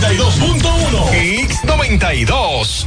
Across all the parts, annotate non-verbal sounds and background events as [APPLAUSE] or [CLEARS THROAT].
92.1. Mix 92.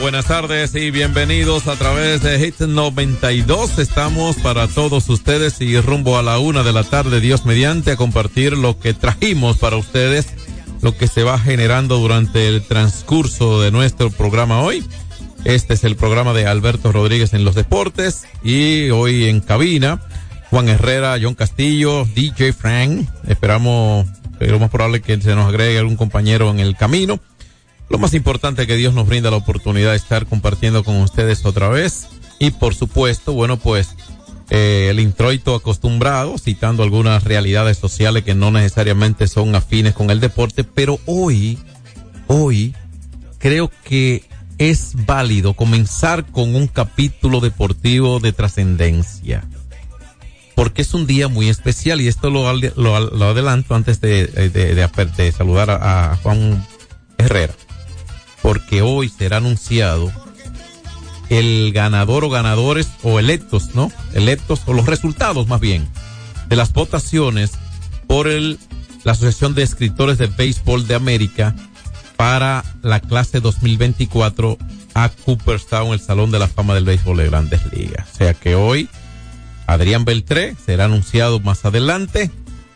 Buenas tardes y bienvenidos a través de Hit 92. Estamos para todos ustedes y rumbo a la una de la tarde, Dios mediante, a compartir lo que trajimos para ustedes, lo que se va generando durante el transcurso de nuestro programa hoy. Este es el programa de Alberto Rodríguez en los deportes y hoy en cabina, Juan Herrera, John Castillo, DJ Frank. Esperamos, pero más probable que se nos agregue algún compañero en el camino. Lo más importante que Dios nos brinda la oportunidad de estar compartiendo con ustedes otra vez. Y por supuesto, bueno, pues eh, el introito acostumbrado, citando algunas realidades sociales que no necesariamente son afines con el deporte, pero hoy, hoy, creo que es válido comenzar con un capítulo deportivo de trascendencia. Porque es un día muy especial y esto lo, lo, adelanto antes de, de, saludar a Juan Herrera porque hoy será anunciado el ganador o ganadores o electos, ¿no? Electos o los resultados más bien de las votaciones por el, la Asociación de Escritores de Béisbol de América para la clase 2024 a Cooperstown, el Salón de la Fama del Béisbol de Grandes Ligas. O sea que hoy Adrián Beltré será anunciado más adelante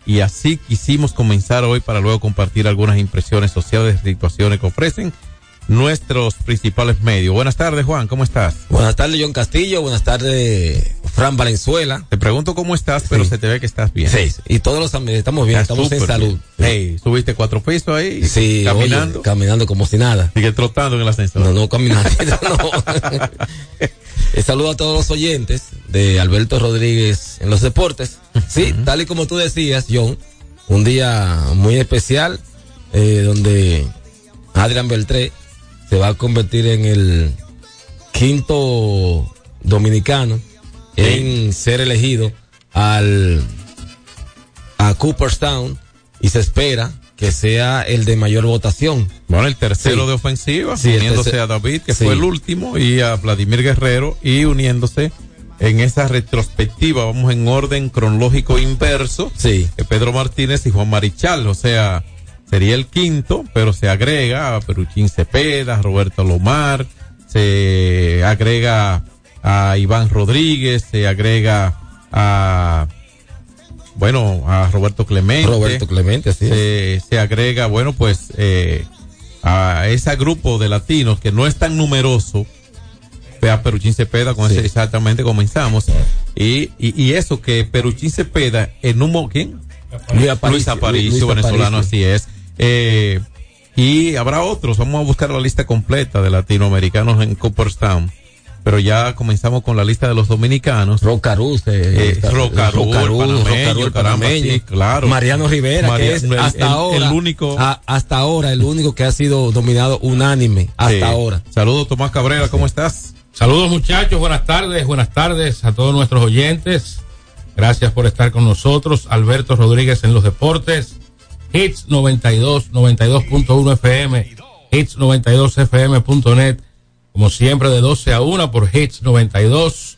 y así quisimos comenzar hoy para luego compartir algunas impresiones sociales, situaciones que ofrecen nuestros principales medios. Buenas tardes, Juan, ¿cómo estás? Buenas tardes, John Castillo. Buenas tardes, Fran Valenzuela. Te pregunto cómo estás, pero se te ve que estás bien. Sí, y todos los estamos bien, estamos en salud. Hey, subiste cuatro pisos ahí. Sí, caminando. caminando como si nada. Sigue trotando en el ascensor. No, no, caminando. [LAUGHS] no. Eh, saludo a todos los oyentes de Alberto Rodríguez en los deportes. Sí, tal y como tú decías, John, un día muy especial eh, donde Adrián Beltré se va a convertir en el quinto dominicano en ser elegido al a Cooperstown y se espera que sea el de mayor votación. Bueno, el tercero de ofensiva, uniéndose a David, que fue el último, y a Vladimir Guerrero, y uniéndose en esa retrospectiva, vamos en orden cronológico inverso, sí. Pedro Martínez y Juan Marichal, o sea, sería el quinto, pero se agrega a Peruchín Cepeda, Roberto Lomar, se agrega a Iván Rodríguez, se agrega a bueno, a Roberto Clemente. Roberto Clemente, así se, se agrega, bueno, pues eh, a ese grupo de latinos que no es tan numeroso, a Peruchín Cepeda, con ese exactamente comenzamos. Y, y, y, eso que Peruchín Cepeda en un ¿quién? Luis Aparicio, venezolano, así es. Eh, y habrá otros, vamos a buscar la lista completa de latinoamericanos en Cooperstown pero ya comenzamos con la lista de los dominicanos. Rocaruz, eh, eh, Rocaruz, el panameño, claro. Mariano Rivera, que es hasta ahora el único, hasta ahora el único que ha sido dominado unánime hasta ahora. Saludos Tomás Cabrera, ¿cómo estás? Saludos muchachos, buenas tardes, buenas tardes a todos nuestros oyentes. Gracias por estar con nosotros. Alberto Rodríguez en los deportes. Hits 92, 92.1 FM, hits 92fm.net como siempre de 12 a 1 por Hits 92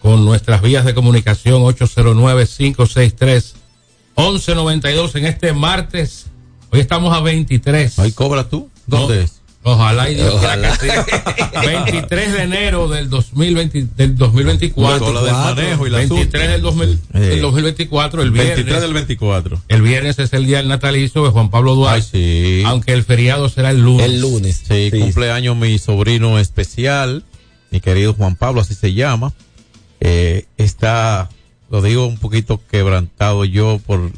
con nuestras vías de comunicación 809-563-1192 en este martes. Hoy estamos a 23. ¿Ahí cobra tú? ¿Dónde es? Ojalá y Dios Ojalá. 23 [LAUGHS] de enero del 2020, del 2024. 24, del y la 23 del, 2000, eh. del 2024, el viernes. 23 del 24. El viernes es el día del natalicio de Juan Pablo Duarte. Ay, sí. Aunque el feriado será el lunes. El lunes. Sí, sí, cumpleaños mi sobrino especial, mi querido Juan Pablo, así se llama. Eh, está, lo digo un poquito quebrantado yo por,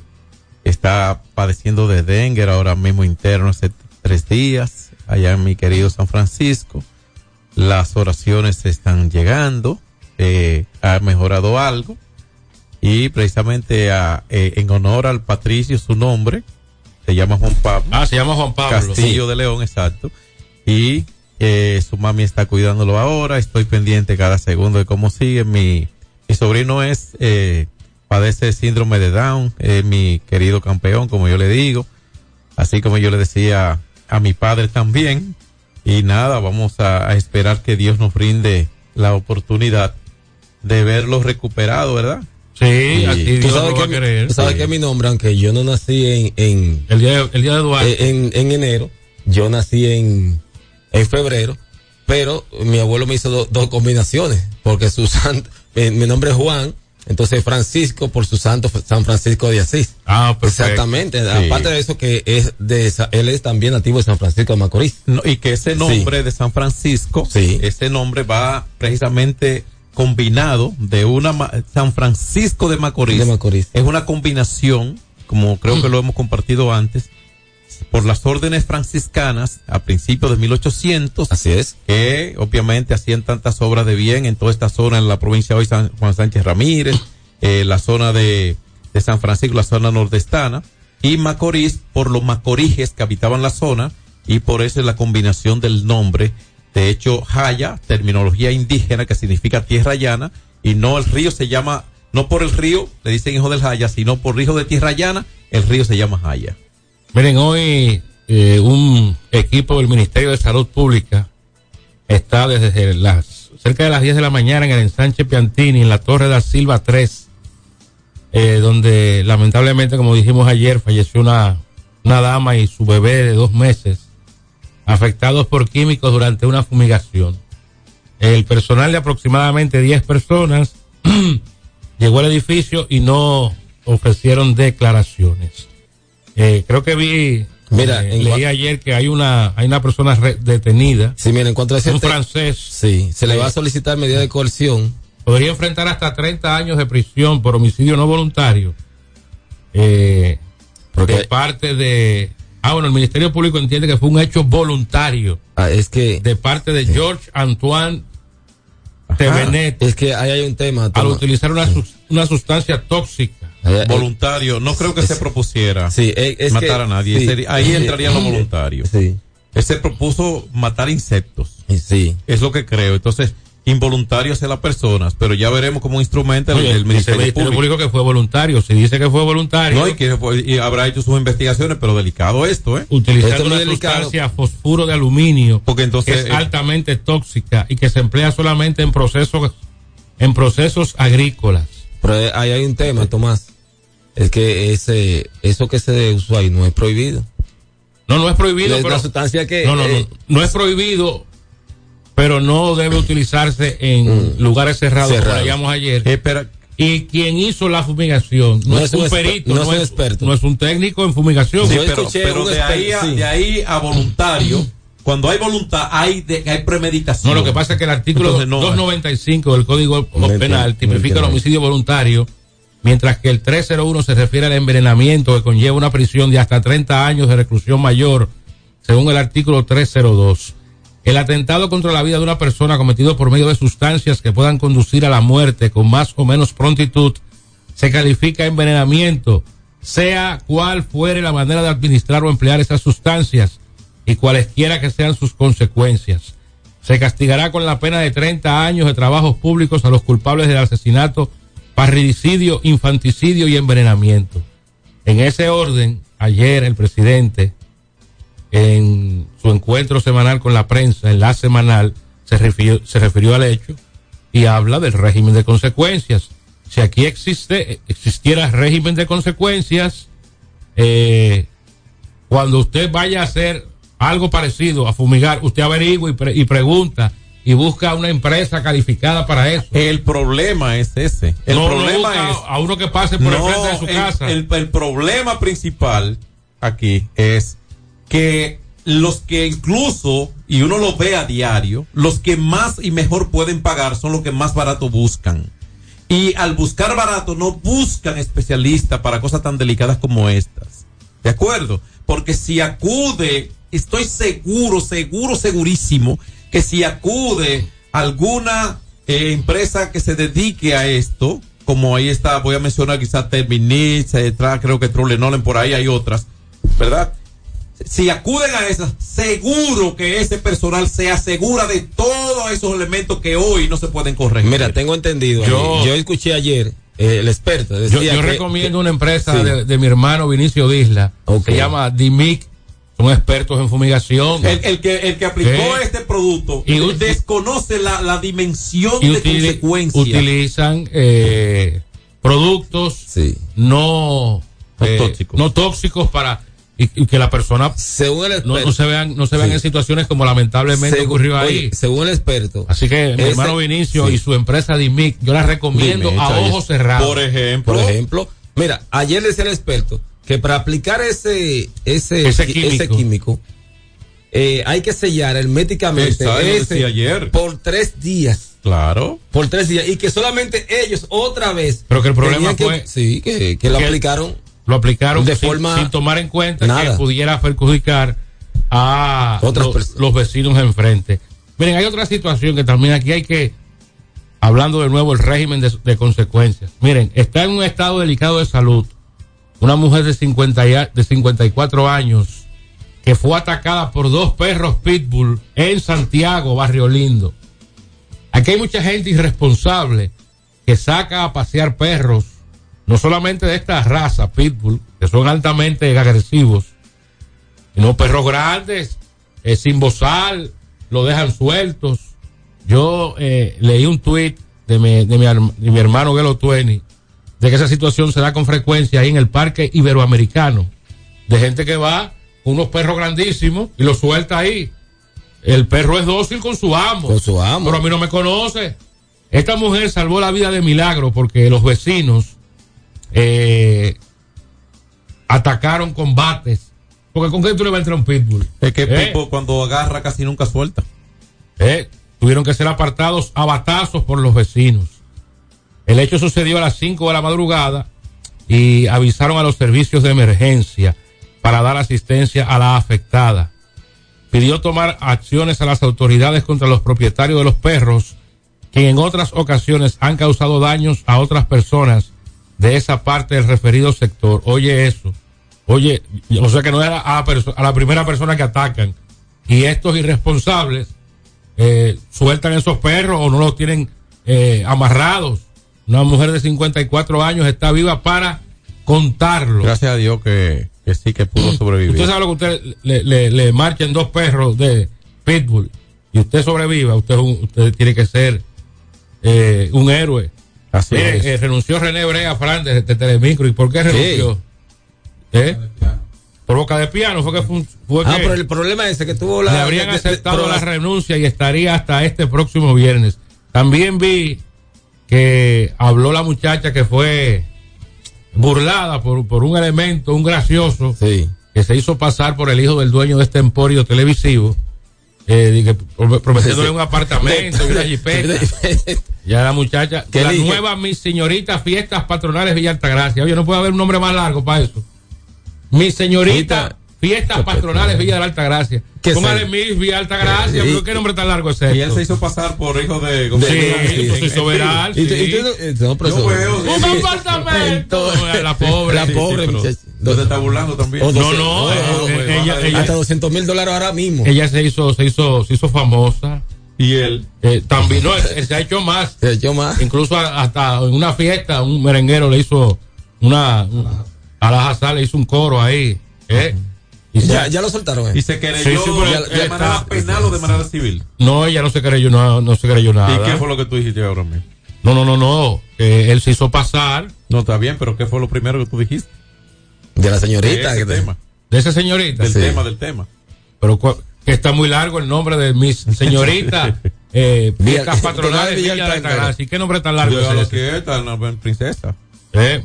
está padeciendo de dengue ahora mismo interno hace tres días allá en mi querido San Francisco. Las oraciones están llegando, eh, ha mejorado algo y precisamente a, eh, en honor al patricio, su nombre, se llama Juan Pablo. Ah, se llama Juan Pablo. Castillo de León, exacto. Y eh, su mami está cuidándolo ahora, estoy pendiente cada segundo de cómo sigue. Mi, mi sobrino es, eh, padece síndrome de Down, mi querido campeón, como yo le digo. Así como yo le decía a mi padre también. Y nada, vamos a, esperar que Dios nos brinde la oportunidad de verlo recuperado, ¿verdad? Sí, así Dios sabes, que, querer. Tú sabes que mi nombre, aunque yo no nací en... en el, día de, el día de Eduardo. Eh, en, en, enero, yo nací en, en febrero, pero mi abuelo me hizo dos combinaciones, porque su mi nombre es Juan, entonces Francisco por su santo San Francisco de Asís. Ah, perfecto. Exactamente. Aparte de eso que es de él es también nativo de San Francisco de Macorís. y que ese nombre de San Francisco, sí. ese nombre va precisamente combinado de una San Francisco de Macorís. De Macorís. Es una combinación, como creo que lo hemos compartido antes, por las órdenes franciscanas a principios de 1800. Así es. Que obviamente hacían tantas obras de bien en toda esta zona, en la provincia de hoy San Juan Sánchez Ramírez, eh, la zona de, San Francisco, la zona nordestana, y Macorís por los macoriges que habitaban la zona, y por eso es la combinación del nombre. De hecho, Jaya, terminología indígena que significa tierra llana, y no el río se llama, no por el río, le dicen hijo del Jaya, sino por hijo de tierra llana, el río se llama Jaya. Miren, hoy eh, un equipo del Ministerio de Salud Pública está desde las cerca de las 10 de la mañana en el ensanche Piantini, en la Torre de Silva 3, eh, donde lamentablemente, como dijimos ayer, falleció una, una dama y su bebé de dos meses, afectados por químicos durante una fumigación. El personal de aproximadamente 10 personas [CLEARS THROAT] llegó al edificio y no ofrecieron declaraciones. Eh, creo que vi, Mira, eh, leí ayer que hay una, hay una persona detenida. Sí, mira, en cuanto a ese un francés. Sí, se le va a solicitar medida de coerción. Podría enfrentar hasta 30 años de prisión por homicidio no voluntario. Eh, Porque, de parte de, ah, bueno, el Ministerio Público entiende que fue un hecho voluntario. Ah, es que. De parte de George Antoine Tevenet. Es que ahí hay un tema. Al utilizar una, una sustancia tóxica voluntario, no creo que se propusiera es matar a nadie. ahí entraría lo voluntario. Sí. Él se propuso matar insectos. Sí. Es lo que creo. Entonces, involuntario hacia las personas, pero ya veremos cómo instrumenta el, el, Ministerio, Público. que fue voluntario. Si dice que fue voluntario. No, y que y habrá hecho sus investigaciones, pero delicado esto, ¿eh? Utilizando una sustancia fosfuro de aluminio. Porque entonces. Que es altamente tóxica y que se emplea solamente en procesos, en procesos agrícolas. Pero ahí hay un tema, Tomás es que ese, eso que se usó ahí no es prohibido. No, no es prohibido. Es una sustancia que. No, no, no. No es prohibido pero no debe utilizarse en lugares cerrados, como llamamos ayer. Pero Y quien hizo la fumigación no, No es, un perito, no no, es un experto. no es un técnico en fumigación. Sí, pero, pero de, ahí a, sí. de ahí a voluntario, cuando hay voluntad, hay, de, hay premeditación. No, lo que pasa es que el artículo Entonces, no, 295 del Código Penal tipifica el homicidio voluntario, mientras que el 301 se refiere al envenenamiento que conlleva una prisión de hasta 30 años de reclusión mayor, según el artículo 302. El atentado contra la vida de una persona cometido por medio de sustancias que puedan conducir a la muerte con más o menos prontitud se califica envenenamiento, sea cual fuere la manera de administrar o emplear esas sustancias y cualesquiera que sean sus consecuencias. Se castigará con la pena de 30 años de trabajos públicos a los culpables del asesinato, parricidio, infanticidio y envenenamiento. En ese orden, ayer el presidente, en su encuentro semanal con la prensa, en la semanal, se refirió, se refirió al hecho y habla del régimen de consecuencias. Si aquí existe, existiera régimen de consecuencias, eh, cuando usted vaya a hacer algo parecido a fumigar, usted averigua y, pre- y pregunta y busca una empresa calificada para eso. El problema es ese. El no, problema es. a uno que pase por el No, frente de su el, casa. el- el problema principal aquí es que los que incluso, y uno lo ve a diario, los que más y mejor pueden pagar son los que más barato buscan. Y al buscar barato no buscan especialistas para cosas tan delicadas como estas. ¿De acuerdo? Porque si acude, estoy seguro, seguro, segurísimo, que si acude alguna eh, empresa que se dedique a esto, como ahí está, voy a mencionar quizás Terminix, eh, creo que True Nolan, por ahí hay otras, ¿verdad? Si acuden a esas, seguro que ese personal se asegura de todos esos elementos que hoy no se pueden corregir. Mira, tengo entendido. Yo- Yo, escuché ayer eh, el experto. Yo, Decía yo que- recomiendo que- una empresa Sí. de, de mi hermano Vinicio Disla. Ok. Se llama DIMIC. Son expertos en fumigación. El, el que, el que aplicó este producto Y desconoce la, la dimensión y de utili- consecuencia. utilizan eh, productos Sí. no, No eh, tóxicos. no tóxicos para y, y que la persona Según el no, experto. no se vean no se vean Sí. en situaciones como lamentablemente según- ocurrió ahí. oye, según el experto. Así que mi hermano Vinicio sí. y su empresa DIMIC, yo la recomiendo Dime, a ojos cerrados. Por ejemplo. Por ejemplo, mira, ayer decía el experto que para aplicar ese ese, Ese químico. ese químico, eh, hay que sellar herméticamente ese ayer. por tres días. Claro. Por tres días. Y que solamente ellos otra vez. Pero que el problema que- fue- Sí, que, que lo aplicaron. lo aplicaron De sin, forma- sin tomar en cuenta Nada. que pudiera perjudicar a Otras los vecinos enfrente. Miren, hay otra situación que también aquí hay que, hablando de nuevo el régimen de, de consecuencias. Miren, está en un estado delicado de salud una mujer de, 50 y a- de 54 años que fue atacada por dos perros pitbull en Santiago, Barrio Lindo. Aquí hay mucha gente irresponsable que saca a pasear perros, no solamente de esta raza, pitbull, que son altamente agresivos, sino perros grandes, eh, sin bozal, lo dejan sueltos. Yo eh, leí un tuit de mi, de mi hermano Gelo Tueni, de que esa situación se da con frecuencia ahí en el parque iberoamericano, de gente que va con unos perros grandísimos y los suelta ahí. El perro es dócil con su amo. Con su amo. Pero a mí no me conoce. Esta mujer salvó la vida de milagro porque los vecinos eh, atacaron combates. Porque con qué tú le vas a entrar a un pitbull. Es que Eh, Pipo cuando agarra casi nunca suelta. eh, tuvieron que ser apartados a batazos por los vecinos. El hecho sucedió a las 5 de la madrugada y avisaron a los servicios de emergencia para dar asistencia a la afectada. Pidió tomar acciones a las autoridades contra los propietarios de los perros, que en otras ocasiones han causado daños a otras personas de esa parte del referido sector. Oye eso. Oye, o sea que no era a la, primera persona que atacan. Y estos irresponsables eh, sueltan esos perros o no los tienen eh, amarrados. Una mujer de 54 años está viva para contarlo. Gracias a Dios que, que sí que pudo [CLEARS THROAT] sobrevivir. Usted sabe lo que usted le, le, le marchen dos perros de Pitbull y usted sobreviva, usted, usted tiene que ser eh, un héroe. Así Mire, es. eh, renunció René Brea Fran de, de Telemicro. ¿Y por qué renunció? ¿Eh? Por boca de piano fue que fue, fue Ah, que pero el problema es que tuvo la. le habrían de- aceptado la renuncia y estaría hasta este próximo viernes. También vi que habló la muchacha que fue burlada por, por un elemento, un gracioso, Sí. que se hizo pasar por el hijo del dueño de este emporio televisivo, eh, prometiéndole un apartamento, una jipeta. Ya la muchacha, ¿Qué la dije? nueva mi señorita fiestas patronales Villa Altagracia. Oye, no puede haber un nombre más largo para eso. Mi señorita Ahorita- fiestas patronales Villa de la Altagracia. ¿Qué es Póngale? Miss Villa Altagracia, Sí. pero qué nombre tan largo es Y él se hizo pasar por hijo de. Sí, se hizo viral, Y tú- Un apartamento. La pobre. La pobre se está burlando también. No, no, eh, eh, hasta 200 mil dólares ahora mismo. ella se hizo, se hizo, se hizo famosa. Y él. Eh, también, no, él- se ha hecho más. Se echó más. Incluso hasta en una fiesta, un merenguero le hizo una, a la Hazard le hizo un coro ahí. ¿eh? Y se- Ya, ya lo soltaron. eh. Y se querelló Sí, sí, de, de está- penal o de manera civil. No, ella no se creyó, no, no se creyó nada. ¿Y qué fue lo que tú dijiste ahora mismo? No, no, no, no. Él se hizo pasar No está bien, pero ¿qué fue lo primero que tú dijiste? De la De señorita. ese que te- tema. de esa señorita. Del Sí. tema, del tema. Pero que está muy largo el nombre de mi [LAUGHS] señorita. [LAUGHS] eh, Villa- fiestas patronales Villa Villa de Altagracia. Altagracia. ¿Y qué nombre tan largo Yo es lo ese? que es, tal, una princesa. Eh,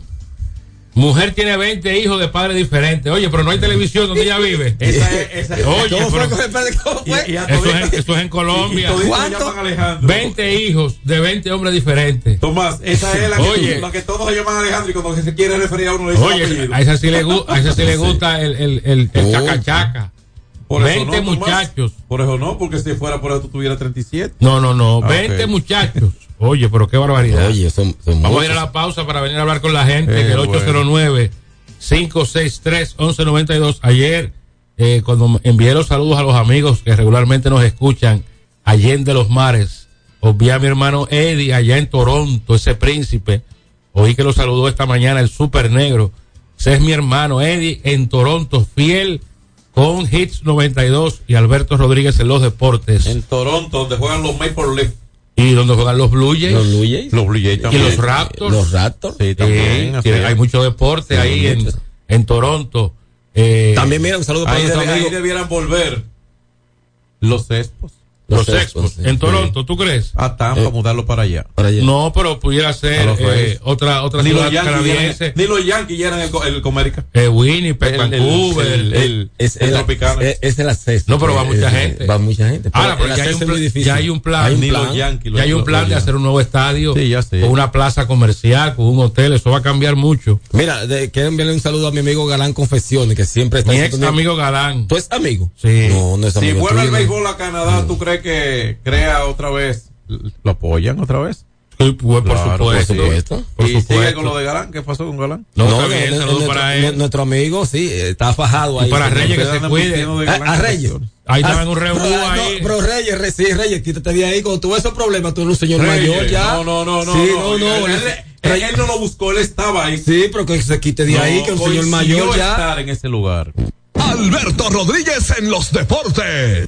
Mujer tiene 20 hijos de padres diferentes. Oye, pero no hay televisión donde ella vive. [LAUGHS] Esa es, esa es. Oye, ¿Cómo fue? pero- ¿Cómo fue? Y- y a Eso es, eso es en Colombia. y ¿Cuánto? llaman Alejandro. 20 hijos de 20 hombres diferentes. Tomás, esa es la que, Oye. la que todos se llaman Alejandro y cuando se quiere referir a uno le dice Oye, a esa sí le, gu- a esa sí le [LAUGHS] gusta el, el, el, el Oh. chacachaca. Por eso 20 no, Tomás. muchachos. Por eso no, porque si fuera por eso tú tuvieras 37. No, no, no. Ah, 20 ok. muchachos. Oye, pero qué barbaridad. Oye, son, son Vamos a ir a la pausa para venir a hablar con la gente Eh, en el bueno. 809-563-1192. Ayer, eh, cuando envié los saludos a los amigos que regularmente nos escuchan, Allende los Mares, obvié a mi hermano Eddie allá en Toronto, ese príncipe. Oí que lo saludó esta mañana el Super Negro. Ese es mi hermano Eddie en Toronto, fiel con Hits 92 y Alberto Rodríguez en los deportes. En Toronto, donde juegan los Maple Leafs. y donde juegan los Blue Jays Los Blue Jays. Los Blue Jays y también. los Raptors. Los Raptors. Sí, también. Es. hay mucho deporte Sí, ahí en, en Toronto. Eh, También, mira, un saludo para Ahí, debe- ahí amigo. debieran volver los Expos los los Expos. Expos, sí. En Toronto, ¿tú crees? a Tampa, Eh. mudarlo para allá. Para allá. No, pero pudiera ser eh, otra otra Ni los, ciudad canadiense. ni los Yankees llenan el, co- el Comérica. Eh, Winnipeg, El- el- Vancouver. el- el- es, el el, Tropicana. es, es el acceso. No, pero va Eh, mucha gente. Va mucha gente. Ahora, Pero el ya hay, un ya hay un plan. Hay un Ni los plan. Yankees. ya hay un plan los de hacer un nuevo estadio Sí, ya sé. con una plaza comercial, con un hotel. Eso va a cambiar mucho. Mira, de- quiero enviarle un saludo a mi amigo Galán Confesiones, que siempre está Mi ex amigo Galán. ¿Tú es amigo? Sí. No, no es Si amigo. vuelve el béisbol a Canadá, ¿tú crees que crea otra vez? ¿Lo apoyan otra vez? Sí, pues, por supuesto. por supuesto. Por y sigue con lo de Galán. ¿Qué pasó con Galán? No, No, bien, saludos nuestro, para él. nuestro amigo, sí, está fajado ahí. para Reyes, que se andan cuide. A, a Reyes. Ahí Ah, estaban un revolú pero, ah, ahí. No, pero Reyes, Re- sí, Reyes, quítate de ahí. Con tuvo esos problemas, tú eres un señor Reyes, mayor ya. No, no, no, no. Sí, no, no, no. Él, él- él- él no lo buscó, él estaba ahí. Sí, pero que se quite de ahí, que un señor mayor ya. estar en ese lugar. Alberto Rodríguez en los deportes.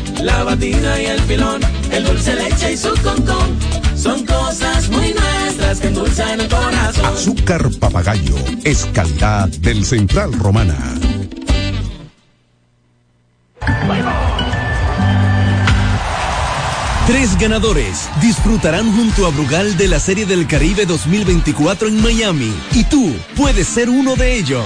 la batida y el pilón, el dulce leche y su concón. Son cosas muy nuestras que endulzan el corazón. Azúcar papagayo es calidad del Central Romana. Tres ganadores disfrutarán junto a Brugal de la Serie del Caribe 2024 en Miami y tú puedes ser uno de ellos.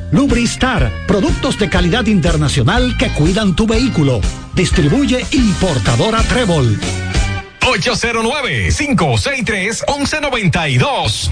Lubristar, productos de calidad internacional que cuidan tu vehículo. Distribuye importadora Trébol. 809-563-1192.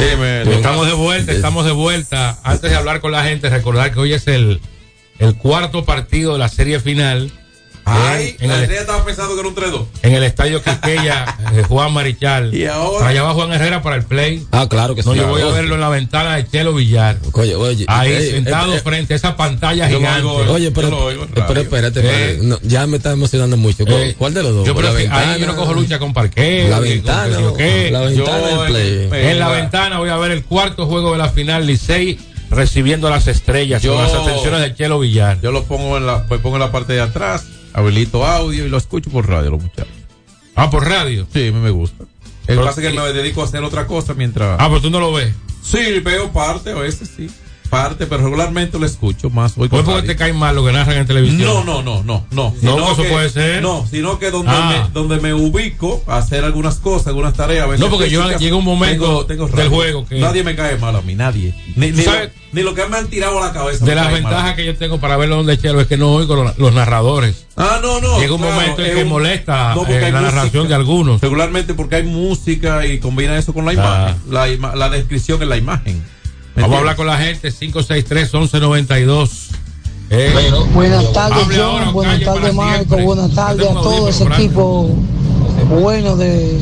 Dime, Estamos de vuelta, estamos de vuelta. Antes de hablar con la gente, recordar que hoy es el, el cuarto partido de la serie final. Ay, en, la el, estrella estaba pensando que era un 3-2. en el estadio Quiqueya, [LAUGHS] eh, Juan Marichal. Y ahora- Allá va Juan Herrera para el play. Ah, claro que No, sí. yo voy a verlo en la ventana de Chelo Villar. Oye, oye. Ahí eh, sentado eh, frente a esa pantalla gigante. oigo, Oye, pero, Yo lo oigo pero espérate, Eh. no, ya me está emocionando mucho. ¿Cuál, Eh, cuál de los dos? Yo ¿Por creo la que ventana? ahí yo no cojo lucha con parqueo. La con ventana, qué qué. la ventana del play. en- en la ventana voy a ver el cuarto juego de la final Licey recibiendo a las estrellas Yo- con las atenciones de Chelo Villar. Yo lo pongo en la, pues pongo en la parte de atrás, habilito audio y lo escucho por radio, los muchachos. Ah, por radio. Sí, a mí me gusta. El pasa es que me dedico a hacer otra cosa mientras. Ah, pero tú no lo ves. Sí, veo parte, a veces sí. Parte, pero regularmente lo escucho más. Hoy ¿Por con porque te cae mal lo que narran en televisión? No, no, no, no, no. No, Sino eso que- puede ser. No, sino que donde, Ah. me, donde me ubico a hacer algunas cosas, algunas tareas. a veces No, porque yo- llega un momento del radio. juego que- Nadie me cae mal a mí, nadie. Ni, ni, lo, ni lo que me han tirado a la cabeza. De las mal. ventajas que yo tengo para verlo donde Chelo es que no oigo los, los narradores. Ah, no, no. Llega un momento en que un- molesta, eh, la narración de algunos. Regularmente porque hay música y combina eso con la Ah. imagen. La, la descripción en la imagen. ¿Me Vamos a entiendes? hablar con la gente, 563-1192. Eh, Buenas tardes, John. Buenas tardes, Marco. Buenas tardes a todo ese equipo bueno de,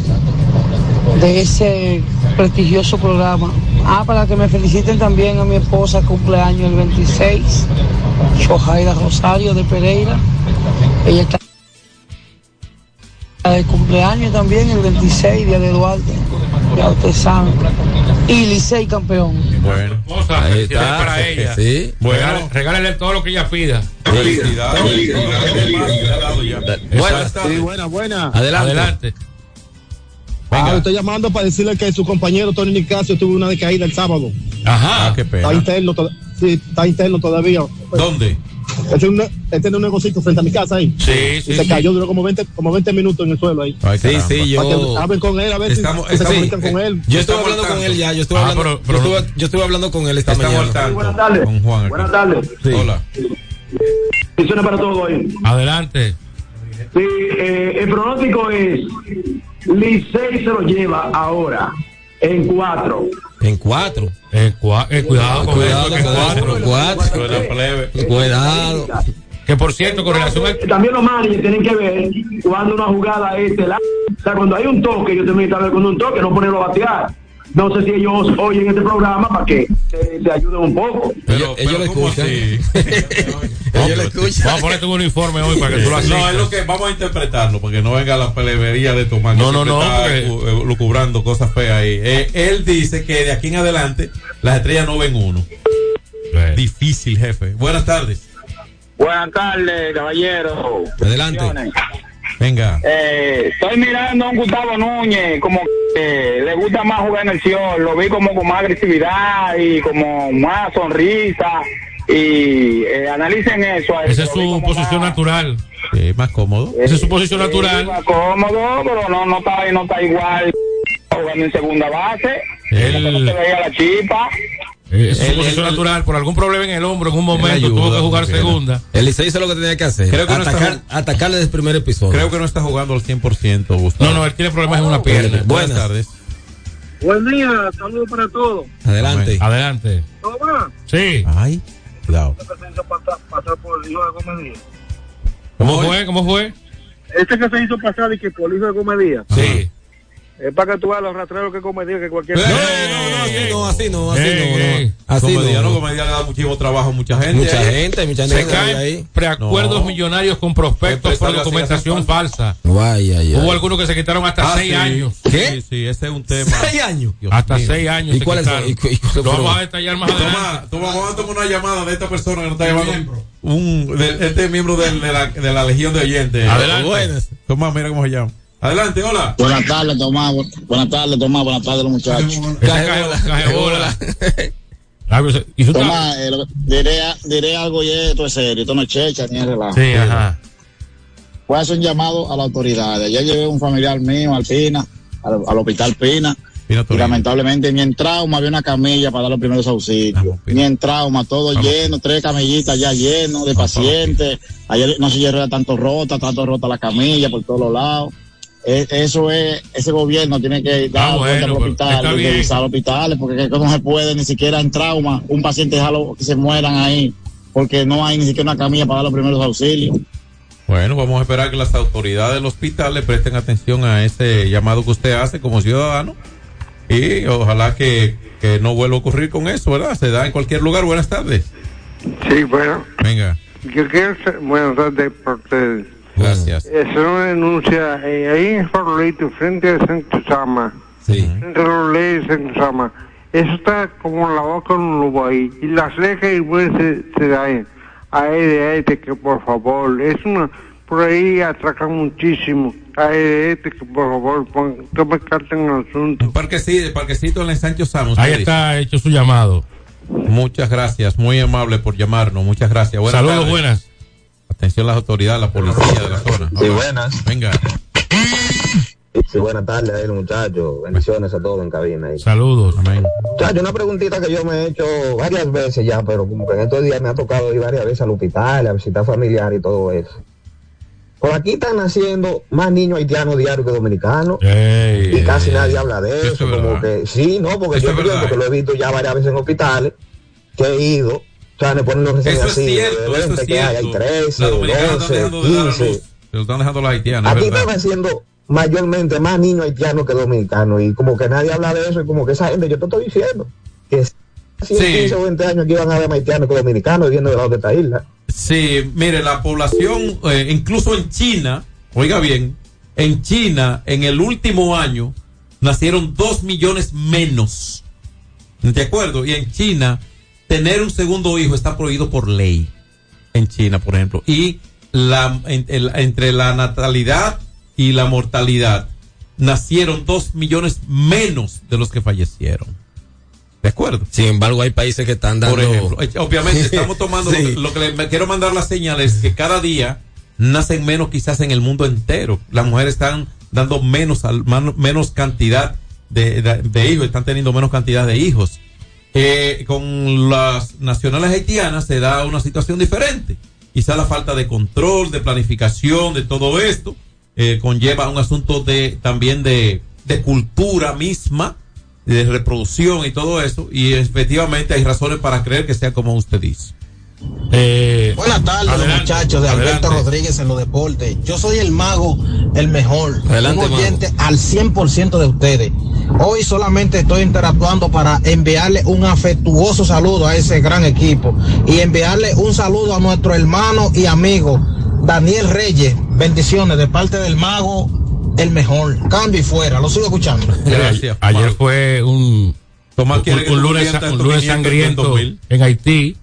de ese prestigioso programa. Ah, para que me feliciten también a mi esposa, cumpleaños el 26, Shohaira Rosario de Pereira. Ella está de cumpleaños también el 26, día de Duarte, ya usted sabe. Y Licey campeón. Bueno. Ahí está, para ella. sí. Bueno, regálale, regálale todo lo que ella pida. Felicidades. Buenas buena. Adelante. Adelante. Ah, Venga. estoy llamando para decirle que su compañero Tony Nicasio tuvo una decaída el sábado. Ajá. Ah, qué Está pena. interno, to- sí, está interno todavía. ¿Dónde? Él tiene, un, negocito frente a mi casa ahí. Sí, y sí, se sí. cayó, duró como 20, como 20 minutos en el suelo ahí. Ay, Sí, sí, yo. hablen con él, a ver Estamos- si se comunican con él. Yo estuve hablando con él ya, yo estuve Ah, hablando, pero- pero yo, estuve, yo estuve hablando con él esta mañana. tanto. Buenas tardes. Con Juan. Buenas tardes. Hola. Bendiciones para todos ahí. Adelante. Sí, eh, el pronóstico es Licey se lo lleva ahora en cuatro. En cuatro. En cua- eh, cuidado con Cuidado eso, que en con cuatro. cuatro. Cuidado. Que por cierto, con relación al. También los managers tienen que ver cuando una jugada es estelar. O sea, cuando hay un toque, ellos tienen que saber cuando un toque, no ponerlo a batear. No sé si ellos oyen este programa para que se, se ayuden un poco. ellos [LAUGHS] [LAUGHS] ellos lo escuchan. ellos lo escuchan. Vamos a ponerte un uniforme hoy para que tú lo [LAUGHS] asistas. No, es lo que vamos a interpretarlo, porque no venga la pelevería de Tomás. que No, no, no, porque- cu- eh, lucubrando cosas feas ahí. Eh, él dice que de aquí en adelante las estrellas no ven uno. Difícil, jefe. Buenas tardes. Buenas tardes, caballero. Adelante. Venga. Eh, estoy mirando a un Gustavo Núñez, como que le gusta más jugar en el Sion. Lo vi como con más agresividad y como más sonrisa. Y eh, analicen eso. Esa es su posición más- natural. Sí, más cómodo. Esa es su posición Sí, natural. más cómodo, pero no, no, está, no está igual jugando en segunda base. Él- no se veía la chispa. Eh, su posición natural. Por algún problema en el hombro, en un momento, ayuda, tuvo que jugar segunda. El Licey hizo lo que tenía que hacer. Creo que no está Atacar, atacarle desde el primer episodio. Creo que no está jugando al 100%, Gustavo. No, no, él tiene problemas en una pierna. Buenas tardes. Buen día, saludos para todos. Adelante. Adelante. Toma, Sí. Ay, cuidado. se hizo pasar, pasar por el hijo de comedia. ¿Cómo fue? ¿Cómo fue? Este que se hizo pasar y que por el hijo de comedia. Sí. Es para que tú veas los rastreros que comedia que cualquier. No, así no, así no, así no, ey. no. Así Comediano, no. comedia le da muchísimo trabajo a mucha gente. Mucha gente, mucha gente Se caen preacuerdos No. millonarios con prospectos por documentación falsa. Vaya, ya. Hubo algunos que se quitaron hasta Ah, seis años. ¿Qué? Sí, sí, ese es un tema. [LAUGHS] ¿Seis años? Hasta seis años ¿Y se cuáles son? quitaron. ¿Y cu- y cuáles Lo vamos a detallar más adelante. Toma, toma, una llamada de esta persona que nos está llamando. Un, de- este es miembro de, la, de la Legión de Oyentes. Adelante. Toma, mira cómo se llama. Adelante, hola. Buenas tardes, Tomás. Bu- Buenas tardes, Tomás. Buenas tardes, los muchachos. Cajebola. ¿Y su Tomás, eh, diré, diré algo y esto es serio. Esto no es checha ni es relajo. Sí, ajá. Voy a hacer un llamado a las autoridades. Ayer llevé un familiar mío al Pina, al, al hospital Pina. Pina Y lamentablemente ni en trauma había una camilla para dar los primeros auxilios. Vamos. Ni en trauma, todo Vamos, lleno, tres camillitas ya llenos de Vamos, pacientes. Ayer no se era tanto rota, tanto rota la camilla por todos los lados. Eh, eso es, ese gobierno tiene que dar Ah, vuelta bueno, a los pero está hospitales, bien. revisar hospitales, porque no se puede ni siquiera en trauma, un paciente dejarlo que se mueran ahí, porque no hay ni siquiera una camilla para dar los primeros auxilios. Bueno, vamos a esperar que las autoridades del hospital le presten atención a ese llamado que usted hace como ciudadano. Y ojalá que, que no vuelva a ocurrir con eso, ¿verdad? Se da en cualquier lugar. Buenas tardes. Sí, bueno, Venga, yo quiero ser, buenas tardes por ustedes. Gracias. Es una denuncia eh, ahí en Farolito, frente a Santo Sama, Sí. frente a los leyes de Santo Sama. Eso está como la boca de un lobo ahí. Y las cejas igual se, se dañan. Ahí de este que por favor, es una, por ahí atracan muchísimo. Ahí de este que por favor, pon, tome carta en el asunto. Un parquecito, el parquecito en el Sancho Samos. Ahí está hecho su llamado. Muchas gracias, muy amable por llamarnos. Muchas gracias. Buenas Saludos, tardes. buenas. Atención las autoridades, la policía de la zona. Sí, buenas. Venga. Sí, buenas tardes ahí, muchachos. Bendiciones a todos en cabina. Ahí. Saludos. Amén. Muchachos, una preguntita que yo me he hecho varias veces ya, pero como que en estos días me ha tocado ir varias veces al hospital, a visitar familiar y todo eso. Por aquí están naciendo más niños haitianos diarios que dominicanos. Ey, y casi ey. nadie habla de Eso eso. es como verdad. que sí, no, porque Eso yo creo que lo he visto ya varias veces en hospitales, que he ido. O sea, me ponen los Eso es así, cierto, de eso 20 es que hay, hay cierto. 13, Las dominicanas están 12, dejando de dar a 15. luz. Se lo están dejando las haitianas, Aquí es están haciendo mayormente más niños haitianos que dominicanos y como que nadie habla de eso y como que esa gente, yo te estoy diciendo que en Sí. 15 o 20 años aquí van a haber más haitianos que dominicanos viviendo debajo de esta isla. Sí, mire, la población, eh, incluso en China, oiga bien, en China, en el último año, nacieron dos millones menos. ¿De acuerdo? Y en China, tener un segundo hijo está prohibido por ley. En China, por ejemplo. Y la, en- el- entre la natalidad y la mortalidad, nacieron dos millones menos de los que fallecieron. ¿De acuerdo? Sin embargo, hay países que están dando. Por ejemplo, eh, obviamente estamos [LAUGHS] tomando Sí. lo, que, le me quiero mandar la señal es que cada día nacen menos quizás en el mundo entero. Las mujeres están dando menos menos cantidad de, de- de hijos, están teniendo menos cantidad de hijos. Eh, con las nacionales haitianas se da una situación diferente quizá la falta de control, de planificación, de todo esto, eh, conlleva un asunto de también de, de cultura misma, de reproducción y todo eso, y efectivamente hay razones para creer que sea como usted dice. Eh, Buenas tardes, adelante, muchachos de Alberto adelante. Rodríguez en los deportes. Yo soy el mago, el mejor. Adelante, un oyente al 100% de ustedes. Hoy solamente estoy interactuando para enviarle un afectuoso saludo a ese gran equipo y enviarle un saludo a nuestro hermano y amigo Daniel Reyes. Bendiciones de parte del mago, el mejor. Cambio y fuera. Lo sigo escuchando. Ayer, ayer fue un, Tomás un, quiere que un tú lunes, mientas un estos lunes 500 en sangriento 2000. en Haití,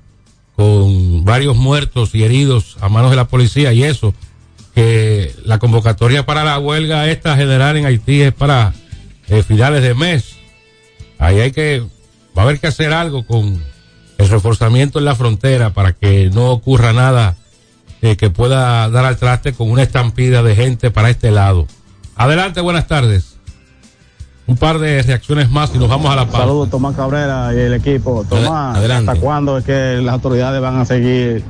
con varios muertos y heridos a manos de la policía y eso, que la convocatoria para la huelga esta general en Haití es para eh, finales de mes. Ahí hay que, va a haber que hacer algo con el reforzamiento en la frontera para que no ocurra nada eh, que pueda dar al traste con una estampida de gente para este lado. Adelante, buenas tardes. Un par de reacciones más y nos vamos a la pausa. Saludos, Tomás Cabrera y el equipo. Tomás, adelante. ¿hasta cuándo es que las autoridades van a seguir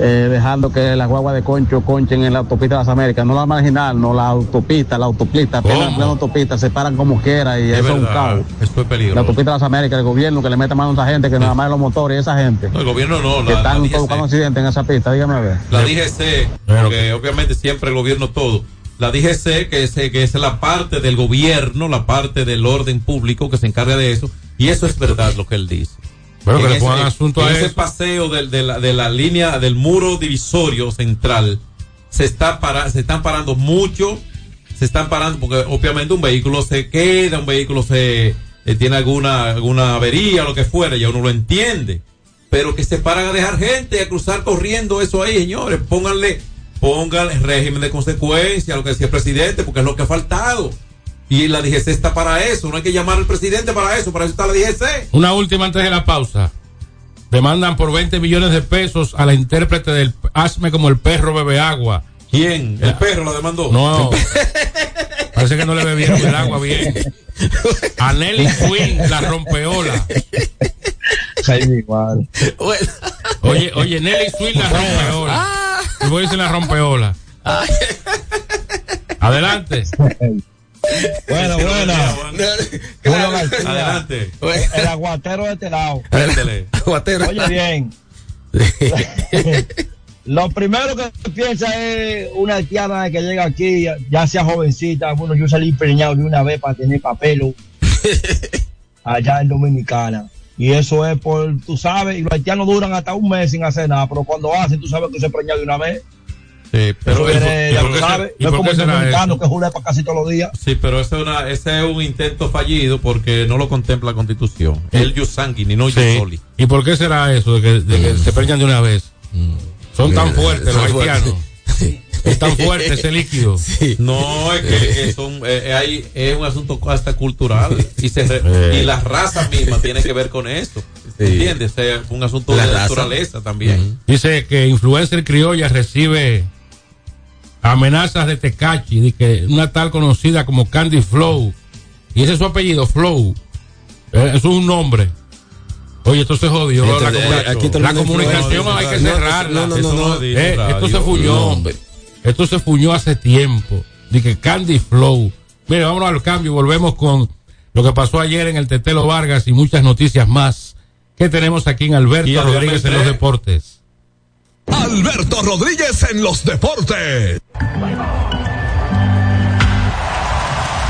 eh, dejando que las guaguas de concho conchen en la autopista de las Américas? No la marginal, no la autopista, la autopista, apenas plena autopista, se paran como quiera y Es eso es un caos. esto es La peligroso. autopista de las Américas, el gobierno que le mete mano a esa gente, que nada más los motores y esa gente. No, el gobierno no, que la, la están provocando accidentes en esa pista, dígame a ver. La DGC, porque obviamente siempre el gobierno todo. La DGC, que es, que es la parte del gobierno, la parte del orden público que se encarga de eso, y eso es verdad lo que él dice. Bueno, que le pongan ese- asunto a en ese paseo de, la, de la línea del muro divisorio central, se, está para, se están parando mucho, se están parando porque obviamente un vehículo se queda, un vehículo se eh, tiene alguna, alguna avería, lo que fuera, ya uno lo entiende. Pero que se paran a dejar gente a cruzar corriendo eso ahí, señores, pónganle, pónganle régimen de consecuencia, lo que decía el presidente, porque es lo que ha faltado. Y la DGC está para eso, no hay que llamar al presidente para eso, para eso está la DGC. Una última antes de la pausa. Demandan por 20 millones de pesos a la intérprete del Hazme como el perro bebe agua. ¿Quién? ¿El perro la demandó? No. [LAUGHS] [LAUGHS] Parece que no le bebieron el agua bien. [LAUGHS] A Nelly Quinn, la rompeola. Oye, oye, Nelly Quinn, la rompeola. Y voy a decir la rompeola. Adelante. Bueno, bueno. Adelante. El aguatero de este lado. Cuéntele. Oye bien. Lo primero que piensa es una haitiana que llega aquí, ya sea jovencita, bueno, yo salí preñado de una vez para tener papel [LAUGHS] allá en Dominicana. Y eso es por, tú sabes, y los haitianos duran hasta un mes sin hacer nada, pero cuando hacen, tú sabes que se preñado de una vez. Sí, Pero pero viene, ¿y ya tú sabes, y no es como el será dominicano eso? que jura para casi todos los días. Sí, pero ese es, una, ese es un intento fallido porque no lo contempla la constitución. El jus sanguini, no Sí. jus soli. ¿Y por qué será eso de que, de que se preñan de una vez? [LAUGHS] Son tan fuertes los haitianos. Es tan fuerte ese líquido. [LAUGHS] No, es que, eh, eh, hay- es un asunto hasta cultural y, se Eh. y la raza misma tiene que ver con eso. ¿Entiendes? Es un asunto La de raza. naturaleza también. Dice que influencer criolla recibe amenazas de Tecachi, de que una tal conocida como Candy Flow. Y ese es su apellido, Flow. Eh, eso es un nombre. Oye, esto se jodió. La, aquí comunicación hay que cerrarla. no, no, Eh, esto se fuñó. hombre. Esto se fuñó hace tiempo. De que Candy Flow. Mire, vámonos al cambio y volvemos con lo que pasó ayer en el Tetelo Vargas y muchas noticias más que tenemos aquí en Alberto Y Rodríguez en los deportes. Alberto Rodríguez en los deportes.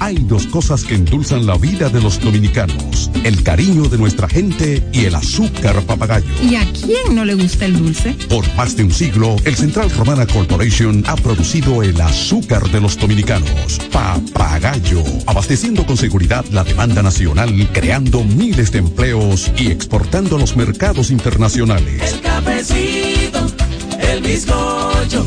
Hay dos cosas que endulzan la vida de los dominicanos, el cariño de nuestra gente y el azúcar papagayo. ¿Y a quién no le gusta el dulce? Por más de un siglo, el Central Romana Corporation ha producido el azúcar de los dominicanos, papagayo, abasteciendo con seguridad la demanda nacional, creando miles de empleos y exportando a los mercados internacionales. El cafecito, el bizcocho,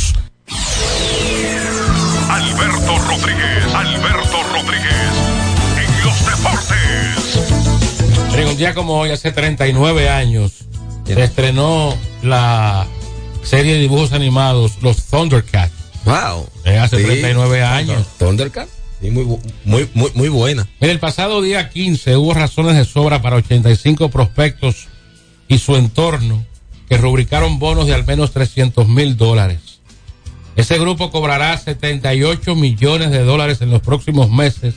Alberto Rodríguez, Alberto Rodríguez, en los deportes. En un día como hoy, hace 39 años, se estrenó la serie de dibujos animados, los Thundercats. Wow. Eh, hace Sí. 39 años. Thundercat. Sí, muy, muy, muy, muy buena. En el pasado día 15 hubo razones de sobra para 85 prospectos y su entorno que rubricaron bonos de al menos 300 mil dólares. Ese grupo cobrará 78 millones de dólares en los próximos meses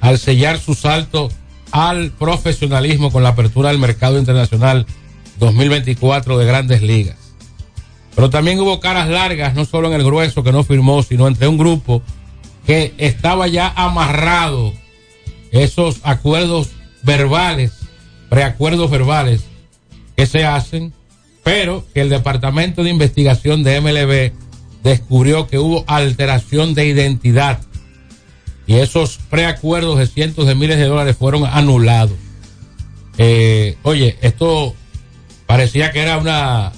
al sellar su salto al profesionalismo con la apertura del mercado internacional 2024 de grandes ligas. Pero también hubo caras largas, no solo en el grueso que no firmó, sino entre un grupo que estaba ya amarrado esos acuerdos verbales, preacuerdos verbales que se hacen, pero que el Departamento de Investigación de MLB descubrió que hubo alteración de identidad y esos preacuerdos de cientos de miles de dólares fueron anulados. Eh, oye, esto parecía que era una,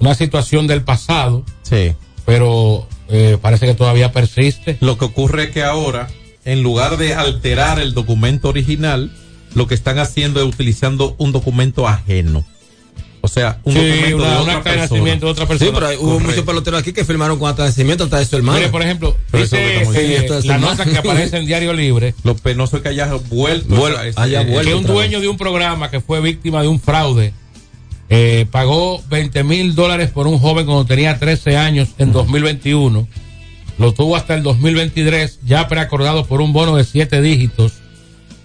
una situación del pasado, Sí. pero eh, parece que todavía persiste. Lo que ocurre es que ahora, en lugar de alterar el documento original, lo que están haciendo es utilizando un documento ajeno. O sea, un Sí, documento una- de otra acta de persona. nacimiento de otra persona. Sí, pero hay- hubo Correcto. muchos peloteros aquí que firmaron con acta de nacimiento hasta de su hermano. Mire, por ejemplo, dice eh, la nota que aparece en Diario Libre Lo penoso es que haya vuelto. Vuel- a ese- haya eh, vuelto. que un dueño de un programa que fue víctima de un fraude eh, pagó 20 mil dólares por un joven cuando tenía 13 años en 2021. Lo tuvo hasta el 2023, ya preacordado por un bono de 7 dígitos,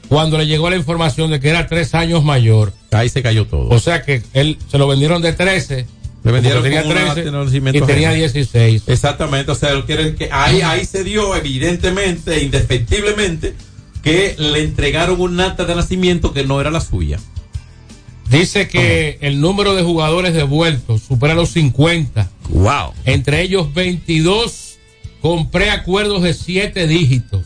cuando le llegó la información de que era 3 años mayor. Ahí se cayó todo. O sea que él se lo vendieron de 13. Le vendieron tenía acta 13 de nacimiento y tenía ajena. 16. Exactamente, o sea, quieren que ahí, ahí se dio evidentemente, indefectiblemente, que le entregaron un acta de nacimiento que no era la suya. Dice que el número de jugadores devueltos supera los 50. Wow. Entre ellos 22 con preacuerdos de 7 dígitos.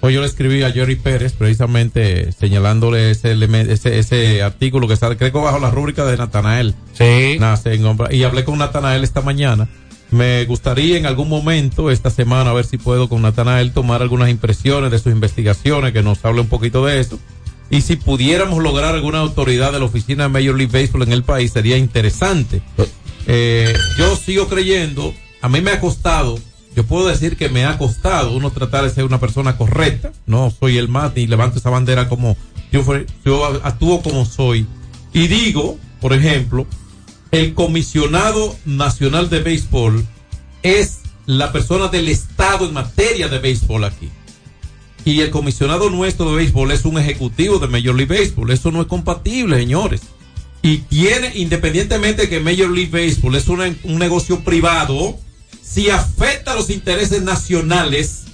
Pues yo le escribí a Jerry Pérez precisamente señalándole ese, ese, ese artículo que está, creo que bajo la rúbrica de Natanael. Sí. Nace en y hablé con Natanael esta mañana. Me gustaría en algún momento esta semana a ver si puedo con Natanael tomar algunas impresiones de sus investigaciones, que nos hable un poquito de eso. Y si pudiéramos lograr alguna autoridad de la oficina de Major League Baseball en el país, sería interesante. Eh, yo sigo creyendo, a mí me ha costado, Yo puedo decir que me ha costado uno tratar de ser una persona correcta. No soy el más ni levanto esa bandera como yo, yo actúo como soy. Y digo, por ejemplo, el comisionado nacional de béisbol es la persona del Estado en materia de béisbol aquí. Y el comisionado nuestro de béisbol es un ejecutivo de Major League Baseball. Eso no es compatible, señores. Y tiene, independientemente de que Major League Baseball es un negocio privado, si afecta a los intereses nacionales,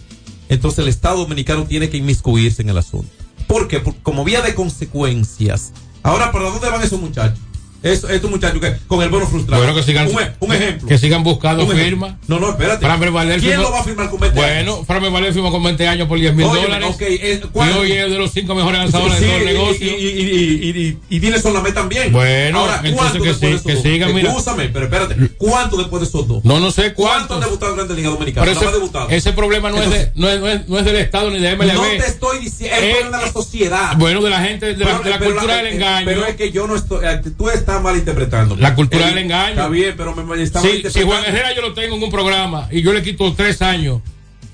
entonces el Estado Dominicano tiene que inmiscuirse en el asunto. ¿Por qué? Como vía de consecuencias. Ahora, ¿para dónde van esos muchachos? Eso- estos muchachos que con el bono frustrado. Bueno, que sigan, un, e- un ejemplo. que sigan buscando firmas. No, no, espérate. Valdez ¿Quién firmó- lo va a firmar con 20 años? Bueno, Framber Valdez firmó con 20 años por 10 mil dólares. ok, eh, y ¿cuál- hoy es de los cinco mejores lanzadores Sí, de todo el y- negocio. Y, y, y, y, y, Lamet también. Bueno, Ahora, entonces ¿cuánto que sí- que sigan, mira. Escúchame, pero espérate. ¿Cuánto después de esos dos? No, no sé ¿Cuántos cuántos. han debutado en Grande Liga Dominicana? Pero ese, ese problema no, es de, no, es, no, es, no es del Estado ni de MLB. No te estoy diciendo, es el Eh, problema de la sociedad. Bueno, de la gente, de la, Pero- de la cultura la- del eh, engaño. Pero es que yo no estoy. Tú estás malinterpretando. La cultura El- del engaño. Está bien, pero me, está Si, si. Juan Herrera yo lo tengo en un programa y yo le quito tres años,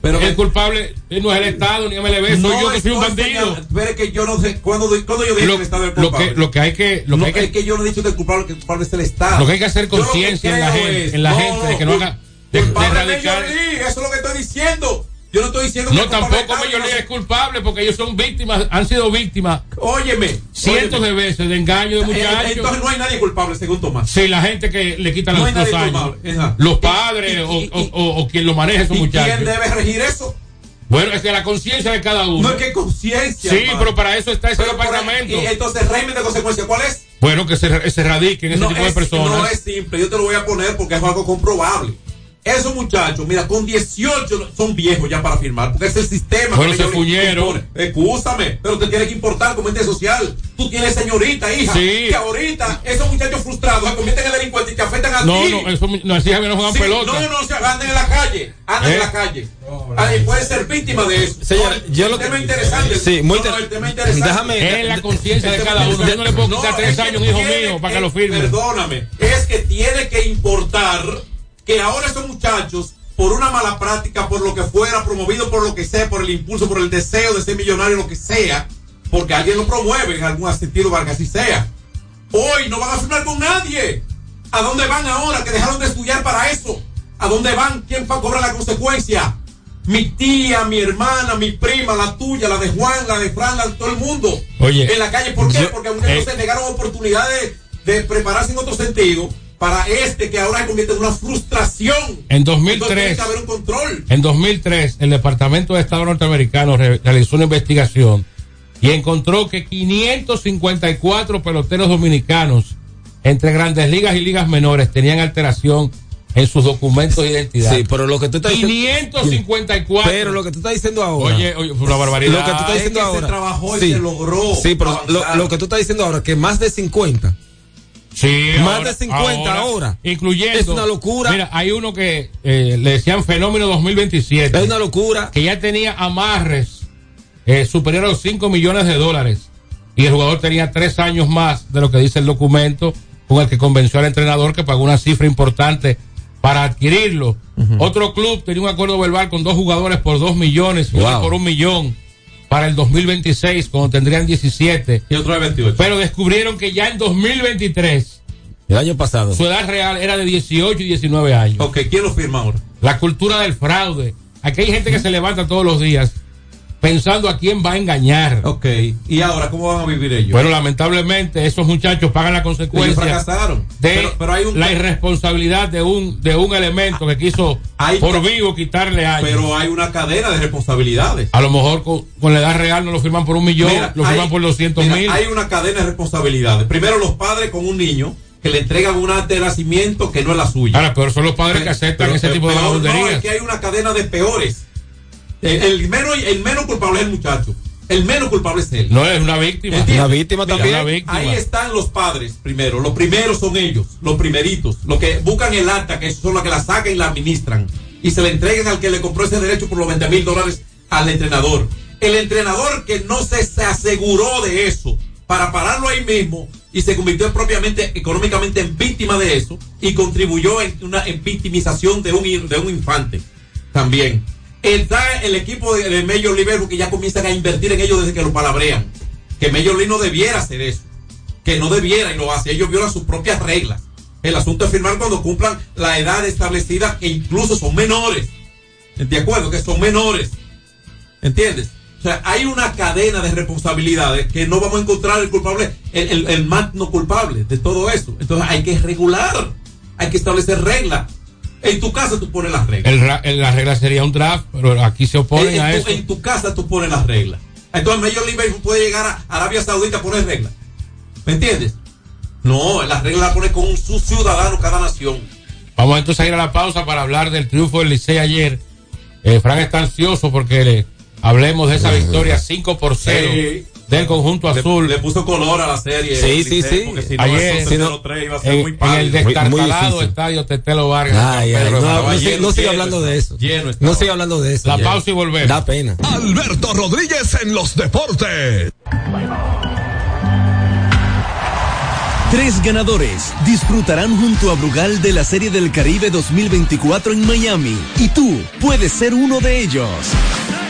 Pero el culpable no es el Estado ni MLB, soy yo que soy un bandido. Pero es que yo no sé. ¿Cuándo, cuándo yo dije Lo, que el Estado es el lo culpable? que, lo que hay que, lo no, que hay que, es que yo no he dicho que el culpable, que el culpable es el Estado. lo que hay que hacer lo conciencia en la gente, es- en la gente de que no haga, de, de League, eso es lo que estoy diciendo. Yo no estoy diciendo que No, tampoco League es culpable porque ellos son víctimas, han sido víctimas Óyeme. cientos óyeme. de veces de engaño de Eh, muchachos. Entonces no hay nadie culpable, según Tomás. Sí, la gente que le quita No los nadie años. Los padres y- o, y- o- o- quien lo maneja esos ¿Y muchachos. quién debe regir eso? Bueno, es que la conciencia de cada uno. No es que conciencia. Sí, pero para eso está ese Pero por ahí- departamento. y entonces, régimen de consecuencia, ¿cuál es? Bueno, que se, se radiquen ese no tipo de personas. No es simple, yo te lo voy a poner porque es algo comprobable. Esos muchachos, mira, con 18 son viejos ya para firmar, porque es el sistema. Bueno, que se fuñeron. imponen. Excúsame, pero te tiene que importar como ente social. Tú tienes señorita, hija, Sí. que ahorita esos muchachos frustrados se convierten en delincuentes y te afectan a No, ti. no, eso, no, así que no juegan Sí, pelota. No, no, se anden en la calle, anden ¿Eh? en la calle. Ay, puede ser víctima de eso. Señor, No, yo el lo que- tema interesante. Sí, muy No, no, inter- el tema interesante. Déjame- Es la conciencia de cada uno. Yo no le puedo quitar tres es que años a un hijo mío para que eh, lo firme. Perdóname, es que tiene que importar que ahora esos muchachos, por una mala práctica, por lo que fuera, promovido por lo que sea, por el impulso, por el deseo de ser millonario, lo que sea, porque alguien lo promueve en algún sentido para que así sea. Hoy no van a firmar con nadie. ¿A dónde van ahora que dejaron de estudiar para eso? ¿A dónde van? ¿Quién va a cobrar la consecuencia? Mi tía, mi hermana, mi prima, la tuya, la de Juan, la de Fran, la de todo el mundo. Oye, en la calle. ¿Por qué? yo- Porque a muchos eh. se negaron oportunidades de prepararse en otro sentido para este que ahora se convierte en una frustración. En Entonces 2003, tiene que haber un control. en 2003, el Departamento de Estado norteamericano re- realizó una investigación y encontró que 554 peloteros dominicanos entre grandes ligas y ligas menores tenían alteración en sus documentos de identidad. Sí, pero lo que tú estás diciendo. 554. Pero lo que tú estás diciendo ahora. Oye, oye, fue una barbaridad. Lo que tú estás Es diciendo que se ahora. trabajó y sí, se logró Sí, pero lo, lo que tú estás diciendo ahora, que más de 50. Sí, Más ahora- de 50 ahora. Incluyendo. Es una locura. Mira, hay uno que eh, le decían Fenómeno 2027. Es una locura. Que ya tenía amarres eh, superior a los 5 millones de dólares. Y el jugador tenía tres años más de lo que dice el documento con el que convenció al entrenador que pagó una cifra importante para adquirirlo. Otro club tenía un acuerdo verbal con dos jugadores por dos millones y otro Wow. por un millón para el 2026, cuando tendrían 17. Y otro de 28. Pero descubrieron que ya en 2023 El año pasado. su edad real era de 18 y 19 años. Ok, ¿quién lo firma ahora? La cultura del fraude. Aquí hay gente que se levanta todos los días pensando a quién va a engañar. Ok, ¿y ahora cómo van a vivir ellos? Bueno, lamentablemente esos muchachos pagan la consecuencia fracasaron. de pero, pero hay un la irresponsabilidad de un de un elemento que quiso Hay- por vivo quitarle años. pero hay una cadena de responsabilidades. a lo mejor con, con la edad real no lo firman por un millón, Mira, lo firman hay- por 200 mira, mil. Hay una cadena de responsabilidades. Primero, los padres con un niño que le entregan un acta de nacimiento que no es la suya. Ahora, pero son los padres que aceptan ese tipo de No, es que hay una cadena de peores. El, el menos, el menos culpable es el muchacho. El menos culpable es él. No es una víctima. ¿Entiendes? Una víctima Mira, también. Una víctima. Ahí están los padres primero. Los primeros son ellos, los primeritos. Los que buscan el acta, que son los que la sacan y la administran. Y se le entregan al que le compró ese derecho por los 20 mil dólares al entrenador. El entrenador que no se, se aseguró de eso para pararlo ahí mismo y se convirtió propiamente económicamente en víctima de eso y contribuyó en una en victimización de un, de un infante. También. Está el equipo de, de Major League que ya comienzan a invertir en ellos desde que lo palabrean. Que Major League no debiera hacer eso. Que no debiera y lo hace. Ellos violan sus propias reglas. El asunto es firmar cuando cumplan la edad establecida que incluso son menores. ¿De acuerdo? Que son menores. ¿Entiendes? O sea, hay una cadena de responsabilidades que no vamos a encontrar el culpable, el, el, más no culpable de todo esto. Entonces hay que regular, hay que establecer reglas. En tu casa tú pones las reglas. El, la regla sería un draft, pero aquí se oponen en, a eso. en tu casa tú pones las reglas. Entonces Major League Baseball puede llegar a Arabia Saudita a poner reglas. ¿Me entiendes? No, las reglas las pone con su ciudadano cada nación. Vamos entonces a ir a la pausa para hablar del triunfo del Licey ayer. Eh, Frank está ansioso porque le hablemos de esa victoria 5 por 0 Sí. Del conjunto azul. Le puso color a la serie. Sí, sí, sí. Porque si no, Ayer, si no, 0-3 iba a ser en, muy en el difícil. estadio Tetelo Vargas. Ay, ay, Pedro no, no, siga- no siga hablando de eso. Lleno. No siga hablando de eso. La ya. pausa y volvemos. Da pena. Alberto Rodríguez en los deportes. Tres ganadores disfrutarán junto a Brugal de la Serie del Caribe 2024 en Miami y tú puedes ser uno de ellos.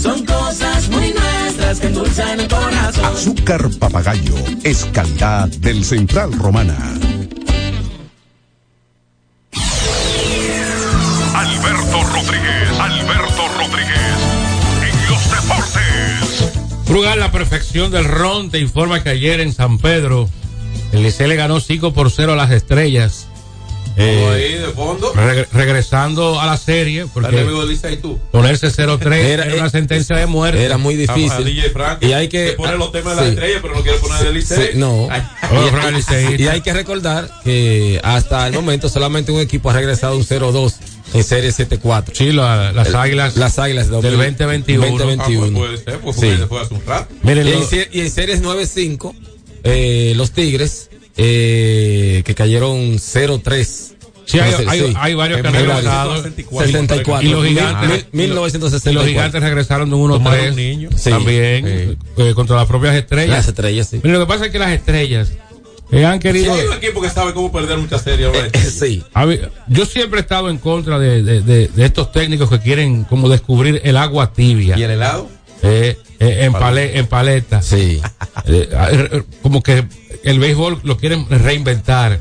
Son cosas muy nuestras que endulzan el corazón. Azúcar papagayo es calidad del Central Romana. Alberto Rodríguez, Alberto Rodríguez, en los deportes. Brugal, la perfección del ron, te informa que ayer en San Pedro, el Licey le ganó 5 por 0 a las estrellas. Eh, ahí de fondo. Reg- regresando a la serie, porque y tú. ponerse 0-3 [LAUGHS] era, Era- una sentencia de muerte. Era muy difícil. DJ Frank, Y hay que- los temas de la estrella, pero no quiere poner de Licey. Sí, no. [LAUGHS] Licey. Y hay que recordar que hasta el momento solamente un equipo ha regresado un 0-2 en serie 7-4. Sí, la- las El- águilas Las águilas del 2021. ah, pues 2021. puede ser, pues Sí. hace un rato. Miren, Y en, y en series 9-5, eh, los Tigres, eh, que cayeron 0-3. sí, hay, hay- sí. hay varios que han regresado. 1964. Y los gigantes, Mil- 1964. y los gigantes regresaron de un Tomaron 1-3 un niño. Sí. también eh, contra las propias estrellas. Las estrellas, sí. Miren, lo que pasa es que las estrellas eh, han querido. hay un equipo que sabe cómo perder muchas series, ahora Eh, sí. A ver, yo siempre he estado en contra de, de- de- de estos técnicos que quieren como descubrir el agua tibia. ¿Y el helado? Eh, eh, en, pale- en paleta. Sí. [LAUGHS] Eh, eh, como que el béisbol lo quieren reinventar.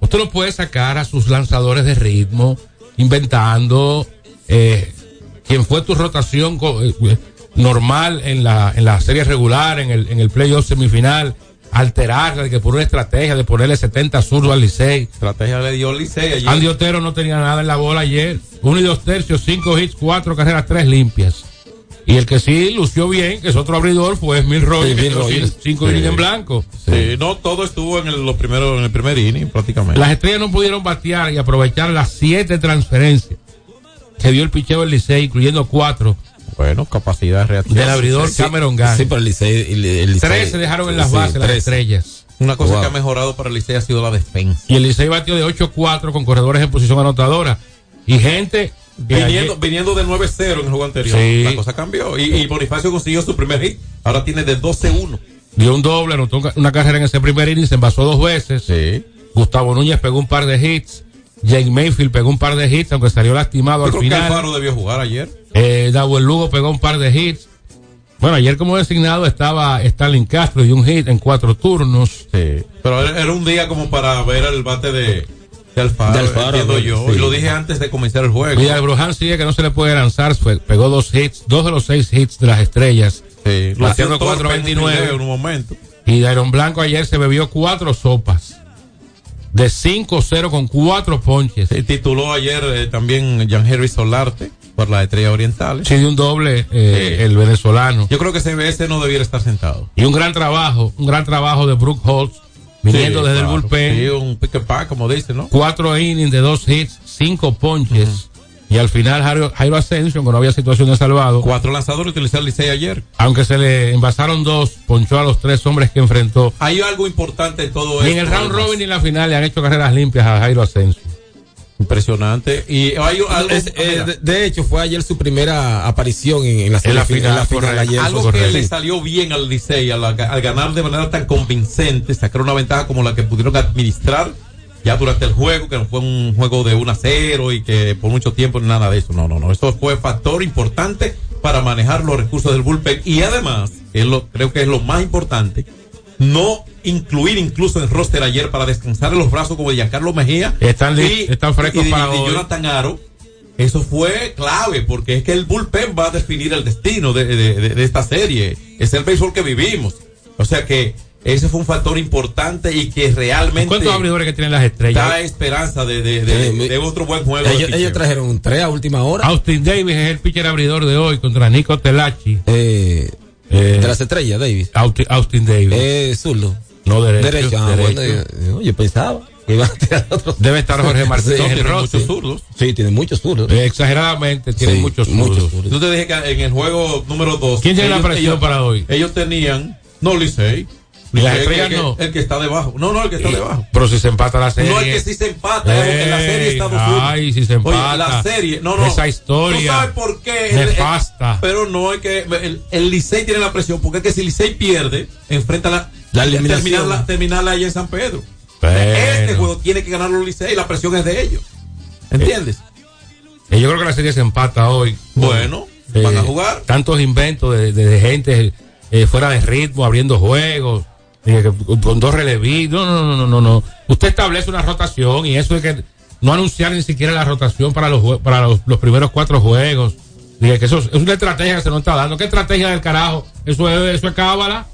Usted no puede sacar a sus lanzadores de ritmo, inventando eh, quién fue tu rotación normal en la, en la serie regular, en el, en el playoff semifinal, alterarla, de que por una estrategia de ponerle 70 zurdos al Licey. Estrategia le dio Licey ayer. Andy Otero no tenía nada en la bola ayer. Uno y dos tercios, cinco hits, cuatro carreras, tres limpias. Y el que sí lució bien, que es otro abridor, fue Mil Sí, cin- cinco Sí. innings en blanco. Sí, no, todo estuvo en el, los primeros, en el primer inning, prácticamente. Las estrellas no pudieron batear y aprovechar las siete transferencias. que dio el picheo del Licey, incluyendo cuatro. Bueno, capacidad reactiva. Del abridor Sí, Cameron Gant. Sí, pero el Licey. el- el Licey- Tres se dejaron en las sí, bases, las estrellas. Una cosa Wow. que ha mejorado para el Licey ha sido la defensa. Y el Licey batió de 8-4 con corredores en posición anotadora. Y gente. Que Viniendo, viniendo de 9-0 en el juego anterior. Sí. La cosa cambió. Y, y Bonifacio consiguió su primer hit. Ahora tiene de 12-1. dio un doble, anotó una carrera en ese primer inning, se envasó dos veces. Sí. Gustavo Núñez pegó un par de hits. Jake Mayfield pegó un par de hits, aunque salió lastimado Yo al creo que final. Alfaro debió jugar ayer. Eh, Dawel Lugo pegó un par de hits. Bueno, ayer como designado estaba Stalin Castro y un hit en cuatro turnos. Sí. Pero era un día como para ver el bate de, de Alfaro. De Alfaro, yo. sí. Y lo dije antes de comenzar el juego. Mira, Brujan sigue que no se le puede lanzar, fue- pegó dos hits, dos de los seis hits de las estrellas. Sí, lo Bateando hacía torpe en un 4.29. fildeo en un momento. Y Dairon Blanco ayer se bebió cuatro sopas. De 5-0 con cuatro ponches. Se tituló ayer eh, también Jan Henry Solarte por las estrellas orientales. Sí, de un doble eh, Sí. el venezolano. Yo creo que CBS no debiera estar sentado. Y un gran trabajo, un gran trabajo de Brooke Holtz, viniendo Sí, desde claro. el bullpen. Sí, un pick and pack, como dicen, ¿no? Cuatro innings de dos hits, cinco ponches. Y al final Jairo, Jairo Ascension, cuando había situación de salvado, Cuatro lanzadores utilizaron el Licey ayer. aunque se le envasaron dos, ponchó a los tres hombres que enfrentó. Hay algo importante en todo Ni esto. en el round robin ni en la final le han hecho carreras limpias a Jairo Ascension. Impresionante. Y hay algo, Es- eh, de, hecho, fue ayer su primera aparición en, en la, En la semifin- final, en la final correcto. ayer. algo que le salió bien al Licey al, al ganar de manera tan convincente, sacar una ventaja como la que pudieron administrar ya durante el juego, que no fue un juego de 1 a 0 y que por mucho tiempo nada de eso. No, no, no. Eso fue factor importante para manejar los recursos del bullpen y además, que es lo, creo que es lo más importante, no incluir incluso en roster ayer para descansar en los brazos como de Giancarlo Mejía Están li- están frescos y de- para de hoy. Jonathan Aro. Eso fue clave porque es que el bullpen va a definir el destino de, de- de- de esta serie. Es el béisbol que vivimos. O sea que ese fue un factor importante y que realmente ¿Cuántos abridores que tienen las estrellas? da esperanza de, de- de- Sí, de otro buen juego. Ellos, ellos trajeron un 3 a última hora. Austin Davis es el pitcher abridor de hoy contra Nico Telachi. Eh, Eh, de las estrellas, Davis. Austin, Austin Davis. Eh, zurdo. no derecho. Derecho. Ah, derecho. bueno, yo, yo pensaba que iba a tirar otro. Debe estar Jorge [LAUGHS] Martínez Sí, Tiene muchos zurdos. Sí, tiene muchos zurdos. Eh, exageradamente, tiene Sí, muchos muchos zurdos. Yo te dije que en el juego número 2. ¿Quién tiene la presión para hoy? Ellos tenían. No, Licey. Y las Licey, estrellas el, que- no. el que está debajo. No, no, el que está debajo. Pero si se empata la serie. No, el que sí se empata, es porque la serie está 2-1. Ay, si se empata. Oye, la serie, no, no. Esa historia. ¿Tú sabes por qué? El- el- Nefasta. pero no es que el, el Licey tiene la presión, porque es que si Licey pierde, enfrenta la, La eliminación. terminarla, terminarla allá en San Pedro. Este juego tiene que ganar los Licey, la presión es de ellos. ¿Entiendes? Eh, yo creo que la serie se empata hoy. Bueno, Eh, van a jugar. Tantos inventos de, de- de gente eh, fuera de ritmo, abriendo juegos, eh, con dos relevistas. No, no, no, no, no, no. Usted establece una rotación y eso es que no anunciar ni siquiera la rotación para los para los, los primeros cuatro juegos. Dije que eso es, una estrategia que se nos está dando. ¿Qué estrategia del carajo? Eso es, eso es cábala.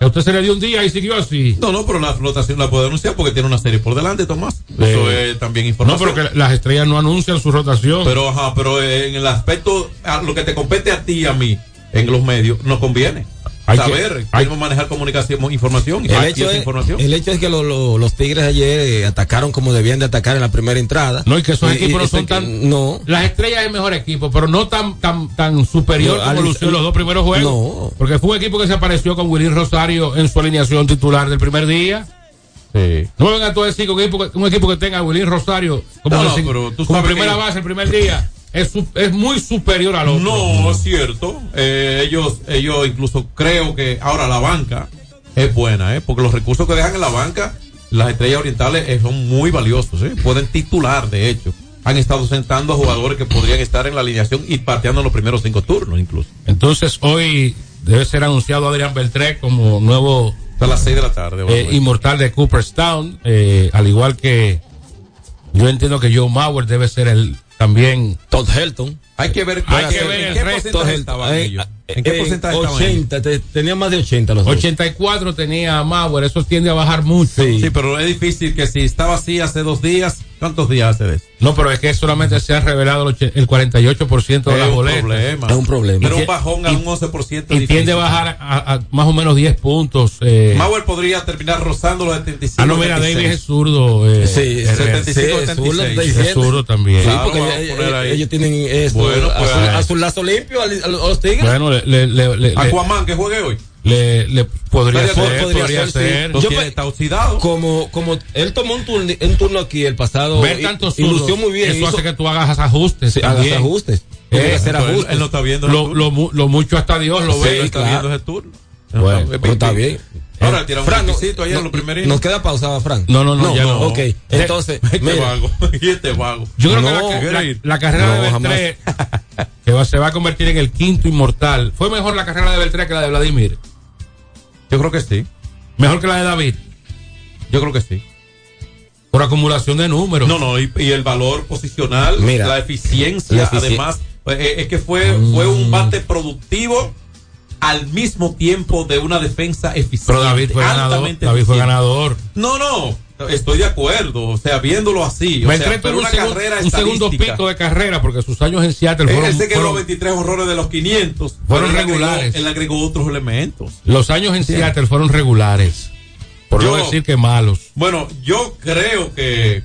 A usted se le dio un día y siguió así. No, no, pero la flotación la puede anunciar porque tiene una serie por delante, Tomás. Eso es también No, información. pero que las estrellas no anuncian su rotación. Pero, ajá, pero en el aspecto, a lo que te compete a ti y a mí, en los medios, nos conviene. Hay que- saber hay- cómo manejar comunicación, información El hecho, es, información. el hecho es que lo- lo- los Tigres ayer eh, atacaron como debían de atacar en la primera entrada. No, y que esos Y- equipos no son que- tan. No. Las estrellas es el mejor equipo, pero no tan tan tan superior No, como al- lució los dos primeros juegos. No. Porque fue un equipo que se apareció con Willy Rosario en su alineación titular del primer día. Sí. No me vengan tú a decir que un equipo, que- un equipo que tenga a Willy Rosario como, No, como sabes primera que- base el primer día es, su- es muy superior al otro. No, es cierto. Eh, ellos, ellos incluso creo que ahora la banca es buena, ¿eh? porque los recursos que dejan en la banca, las estrellas orientales eh, son muy valiosos. ¿eh? Pueden titular, de hecho. Han estado sentando a jugadores que podrían estar en la alineación y pateando en los primeros cinco turnos, incluso. Entonces hoy debe ser anunciado Adrián Beltré como nuevo Hasta las seis de la tarde. eh, inmortal de Cooperstown, eh, al igual que yo entiendo que Joe Mauer debe ser el también Todd Helton. Hay que ver, Hay que ver el qué resto porcentaje del- eh, ellos. ¿En qué Eh, porcentaje estaban ellos? 80, te- tenía más de 80 los dos. 84 tenía Mauer, eso tiende a bajar mucho. Sí, pero es difícil que si estaba así hace dos días, ¿cuántos días hace de eso? No, pero es que solamente se ha revelado el och- el 48% de Es las un boletas. problema. Es un problema. Pero Y un bajón a un 11% Y tiende a difícil. bajar a, a más o menos 10 puntos. Eh. Mauer podría terminar rozando los 75. ah, no, mira, 76. David es zurdo. Eh, Sí, eh, 75, sí, es 76. zurdo, está es zurdo también. Sí, Claro, porque vamos a ellos, poner ahí. ellos tienen esto, Bueno, pues, azul, ahí. azulazo limpio al- a los tigres. Bueno, le, le, le, le, Aquaman que juegue hoy. le- le podría Podría ser, ser, podría, sí. ser. No Yo está oxidado. Como, como él tomó un turno, un turno aquí el pasado Ver y- tantos zurdos, muy bien. Eso hizo- hace que tú hagas ajustes. sí, hagas ajustes. Eh, hacer Pero él, ajustes. él no está viendo Lo, lo, lo mucho hasta Dios lo Sí, ve. él está claro. viendo ese turno. Bueno, Está- pero está bien. Ahora él tira un Fran, no- no- los primeros Nos queda pausada, Fran. No, no, no, ya no. Ok, [LAUGHS] entonces, Este mira, vago. [LAUGHS] y este vago. Yo creo No, que la, la- la carrera No, de Beltré que [LAUGHS] va- se va a convertir en el quinto inmortal. ¿Fue mejor la carrera de Beltré que la de Vladimir? Yo creo que sí. Mejor que la de David. Yo creo que sí. Por acumulación de números. No, no, y, y el valor posicional, Mira, la eficiencia, la efici- además, eh, es que fue, fue un bate productivo al mismo tiempo de una defensa eficiente. Pero David fue ganador. David fue ganador. No, no, estoy de acuerdo, o sea, viéndolo así, o Beltré sea, pero un, una segun- carrera un segundo pico de carrera porque sus años en Seattle fueron, Él se quedó fueron- 23 horrores de los 500. Fueron él agregó- regulares. Él agregó otros elementos. los años en Seattle fueron regulares. Por no decir que malos. Bueno, yo creo que,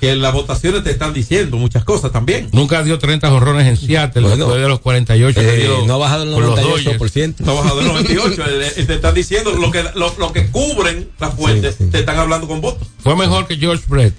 que las votaciones te están diciendo muchas cosas también. Nunca dio 30 horrones en Seattle Bueno, después de los 48 que eh, dio no ha bajado el con los Dodgers. 98%. No ha bajado del 98. eh, eh, te están diciendo lo que, lo, lo que cubren las fuentes, Sí, sí. te están hablando con votos. Fue mejor que George Brett.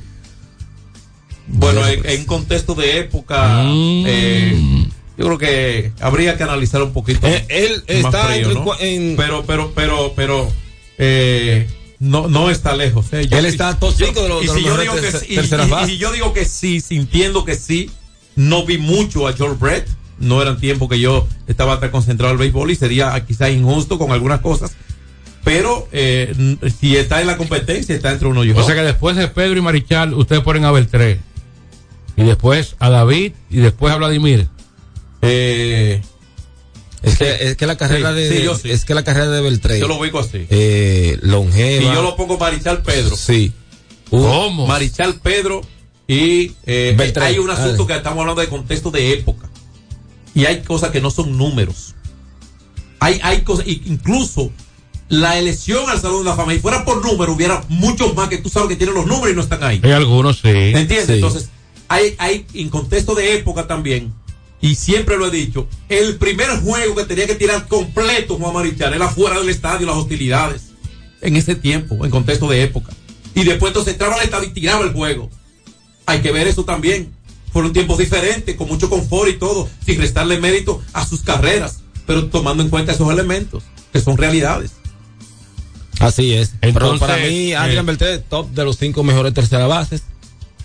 Bueno, en, pues. en contexto de época, Mm. eh, yo creo que habría que analizar un poquito. Eh, él más está frío, en- Pero, pero, pero, pero, eh, no, no está lejos. eh. Yo- Él está top yo- cinco de los- y de si los yo digo que sí, y- y- yo digo que sí, sintiendo que sí, no vi mucho a George Brett. No eran tiempos que yo estaba tan concentrado en el béisbol y sería quizás injusto con algunas cosas. Pero eh, si está en la competencia, está entre uno y O otro. sea que después de Pedro y Marichal, ustedes ponen a Beltré. Y después a David y después a Vladimir. Eh, Es que, es que la carrera Sí, de, sí, yo sí. es que la carrera de Beltré, yo lo ubico así. eh, longeva. Y yo lo pongo Marichal Pedro. Sí. Un- ¿Cómo? Marichal Pedro y eh, Beltrán. hay un asunto Ah. que estamos hablando de contexto de época. Y hay cosas que no son números. Hay, hay cosas, incluso la elección al Salón de la Fama, y fuera por número, hubiera muchos más que tú sabes que tienen los números y no están ahí. Hay algunos, sí. ¿Me entiendes? Sí. Entonces, hay, hay en contexto de época también, y siempre lo he dicho, el primer juego que tenía que tirar completo Juan Marichal era fuera del estadio, las hostilidades. En ese tiempo, en contexto de época. Y después entonces entraba al estadio y tiraba el juego. Hay que ver eso también. Fueron tiempos diferentes, con mucho confort y todo, sin restarle mérito a sus carreras, pero tomando en cuenta esos elementos, que son realidades. Así es. Pero Entonces, para mí, Adrián eh, Beltré, top de los cinco mejores tercera bases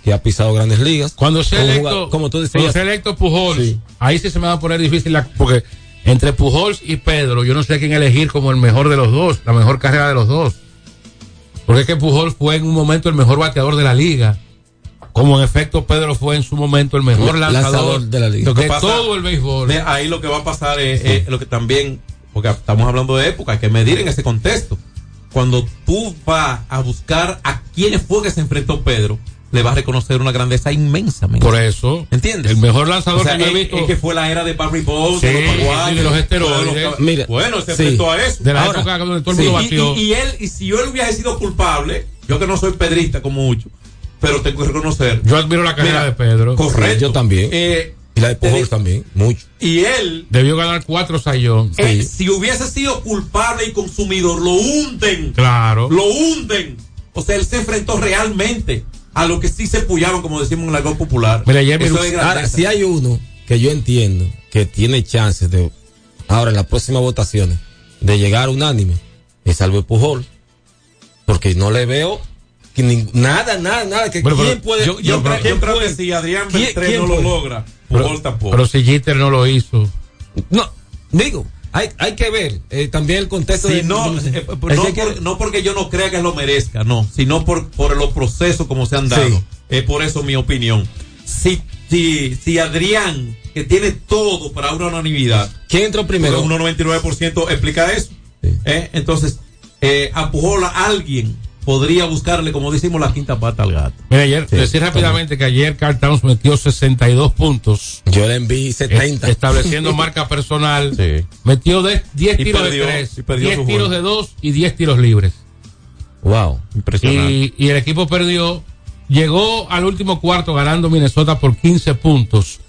que ha pisado grandes ligas. Cuando se Como electo, jugador- como tú cuando decías. se electo Pujols, Sí. ahí sí se me va a poner difícil la- porque entre Pujols y Pedro, yo no sé quién elegir como el mejor de los dos, la mejor carrera de los dos. Porque es que Pujols fue en un momento el mejor bateador de la liga. Como en efecto Pedro fue en su momento el mejor La- lanzador, lanzador de la liga. Lo que de pasa- todo el béisbol. De ahí lo que va a pasar es, es lo que también, porque estamos hablando de época, hay que medir en ese contexto. Cuando tú vas a buscar a quién fue que se enfrentó Pedro, le vas a reconocer una grandeza inmensa. men. Por eso, ¿Entiendes? el mejor lanzador O sea, que yo he visto es que fue la era de Barry Bonds, Sí, de los de los esteroides. de los- Mira, bueno, se sí. enfrentó a eso. de la Ahora, época donde todo el Sí, mundo y- batió. Y, y él, y si él hubiese sido culpable, yo que no soy pedrista como mucho, pero tengo que reconocer. yo admiro la carrera Mira, de Pedro. Correcto. Yo también. Eh, Y la de digo- también, mucho. y él, Debió ganar cuatro sayón. eh, si hubiese sido culpable y consumidor, lo hunden. Claro. Lo hunden. O sea, él se enfrentó realmente a lo que sí se pullaban, como decimos en la voz popular. Mira, Eso es grandeza. Ahora, si hay uno que yo entiendo que tiene chances de, ahora en las próximas votaciones, de llegar unánime, es Albert Pujol. Porque no le veo que ni- nada, nada, nada. Que ¿Quién pero puede? yo, yo creo, ¿quién yo creo puede? que si Adrián ¿Quién- Beltré no lo logra, Pero, Pujol tampoco. pero si Jeter no lo hizo. No, digo, hay, hay que ver eh, también el contexto Si de. no, eh, no, por- no porque yo no crea que lo merezca, no, sino por, por los procesos como se han dado. Sí. Es por eso mi opinión. Si si, si Adrián, que tiene todo para una unanimidad. ¿Quién entró primero? Un 99% explica eso. ¿eh? Entonces, eh, a Pujola alguien podría buscarle, como decimos, la quinta pata al gato. Mira, ayer, decir rápidamente que ayer Carl Towns metió 62 puntos. Yo le envié 70. Es- estableciendo [LAUGHS] marca personal. Metió de- 10 Y tiros perdió- de 3, y perdió 10 su tiros juego. de 2 y 10 tiros libres. Wow. Impresionante. Y, y el equipo perdió. Llegó al último cuarto ganando Minnesota por 15 puntos.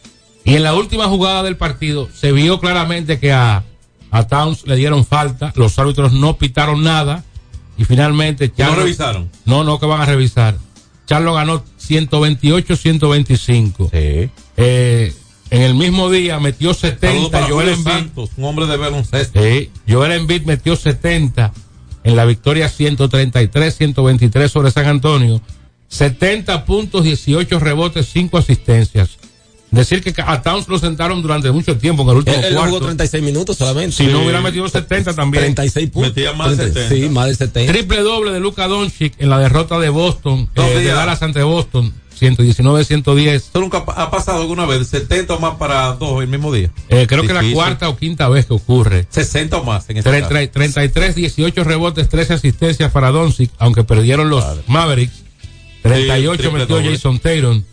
Y en la última jugada del partido se vio claramente que a, a Towns le dieron falta. Los árbitros no pitaron nada. Y finalmente. ¿Y no Charlo- revisaron? No, no, que van a revisar. Charlo ganó 128-125. Eh, en el mismo día metió Saludos 70. para Joel Embiid. Santos, un hombre de baloncesto. Sí, Joel Embiid metió 70 en la victoria 133-123 sobre San Antonio. 70 puntos, 18 rebotes, 5 asistencias. Decir que a Towns lo sentaron durante mucho tiempo en el último Él, él cuarto. jugó 36 minutos solamente. Si no hubiera metido 70 también. 36 puntos. Metía más de 70. Sí, más de 70. Triple doble de Luka Doncic en la derrota de Boston, eh, de. Dallas ante Boston, 119-110. Esto nunca pa- ha pasado alguna vez, 70 o más para dos el mismo día. Eh, creo que la Difícil. cuarta o quinta vez que ocurre. 60 o más en este Tre- caso. tre- 33, 18 rebotes, 13 asistencias para Doncic, aunque perdieron los Mavericks. 38 triple metió doble. Jason Tatum.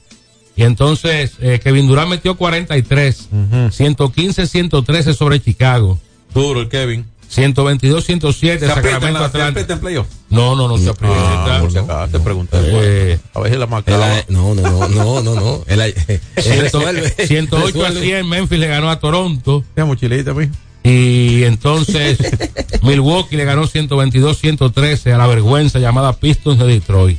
Y entonces eh, Kevin Durant metió 43. 115, 113 sobre Chicago. Duro el Kevin. 122, 107 ¿Se aprieta en, Sacramento la, se Atlanta. aprieta en playoff? No, no, no se aprieta. Ah, por si acaso, te pregunté. Eh, a veces la marca. No, no, no, no, no, no. Ha- él [LAUGHS] resuelve. [LAUGHS] 108 a Resuelve. 100, Memphis le ganó a Toronto. Tiene mochilita, mijo. Y entonces [LAUGHS] Milwaukee le ganó 122-113 a la vergüenza llamada Pistons de Detroit.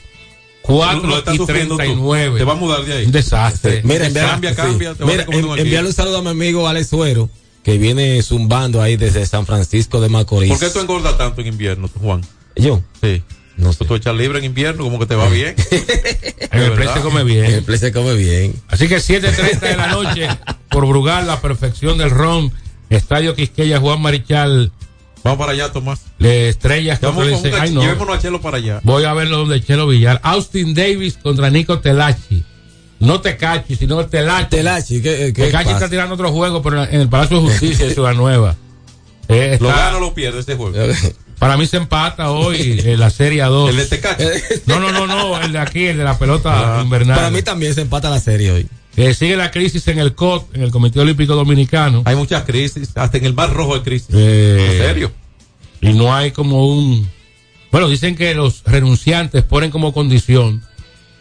Lo 4 estás y sufriendo tú. 39. Te vas a mudar de ahí. Un desastre. Mira, enviar- Cambia, sí. cambia, a Mira, en- un saludo a mi amigo Alex Suero, que viene zumbando ahí desde San Francisco de Macorís. ¿Por qué tú engordas tanto en invierno, Juan? Yo. Sí. No sé. Tú echas libre en invierno, como que te va bien. En [LAUGHS] el play se come bien. El play se come bien. Así que 7.30 de la noche, por Brugal, la perfección del ron, Estadio Quisqueya, Juan Marichal, Vamos para allá, Tomás. le estrellas contra Vamos el Ay, no. Llevémonos a Chelo para allá. Voy a verlo donde Chelo Villar. Austin Davis contra Nico Telachi. No Tecachi, sino Telachi. Telachi, ¿qué, qué Tecachi está tirando otro juego, pero en el Palacio de Justicia de Ciudad Nueva. Eh, Lo gana o lo pierde este juego. [LAUGHS] para mí se empata hoy en la Serie A 2. El de Tecachi. No, no, no, no, el de aquí, el de la pelota Ah, invernal. Para mí también se empata la serie hoy. Eh, sigue la crisis en el COT, en el Comité Olímpico Dominicano. Hay muchas crisis, hasta en el Mar Rojo hay crisis. Eh, ¿En serio? Y no hay como un... Bueno, dicen que los renunciantes ponen como condición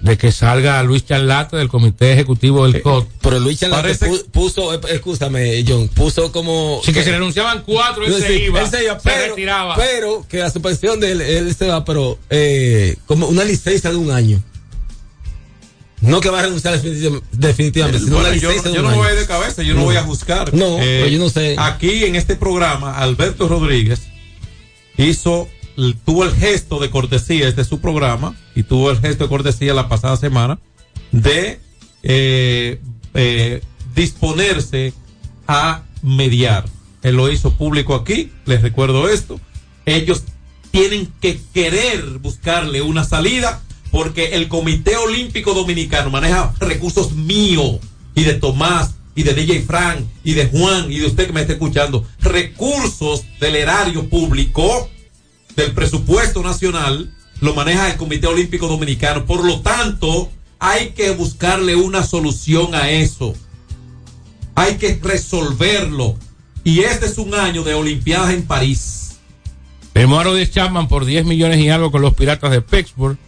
de que salga Luis Charlata del Comité Ejecutivo del COT. Pero Luis Parece- pu- puso, eh, escúchame, John, puso como. Sí, que se renunciaban cuatro, él Sí, se iba, él se iba, se pero, retiraba. pero que la suspensión de él, él se va, pero eh, como una licencia de un año. No que va a renunciar definitiv- definitivamente, sino Bueno, una yo, licencia no voy de cabeza, yo no, No. voy a juzgar. Eh, No, pero yo no sé. Aquí en este programa, Alberto Rodríguez hizo, tuvo el gesto de cortesía, este es su programa, y tuvo el gesto de cortesía la pasada semana de eh, eh, disponerse a mediar. Él lo hizo público aquí, les recuerdo esto. Ellos tienen que querer buscarle una salida porque el Comité Olímpico Dominicano maneja recursos míos y de Tomás y de DJ Frank y de Juan y de usted que me está escuchando, recursos del erario público, del presupuesto nacional, lo maneja el Comité Olímpico Dominicano. Por lo tanto, hay que buscarle una solución a eso. Hay que resolverlo. Y este es un año de Olimpiadas en París. A Rodríguez Chapman por 10 millones y algo con los Piratas de Pittsburgh.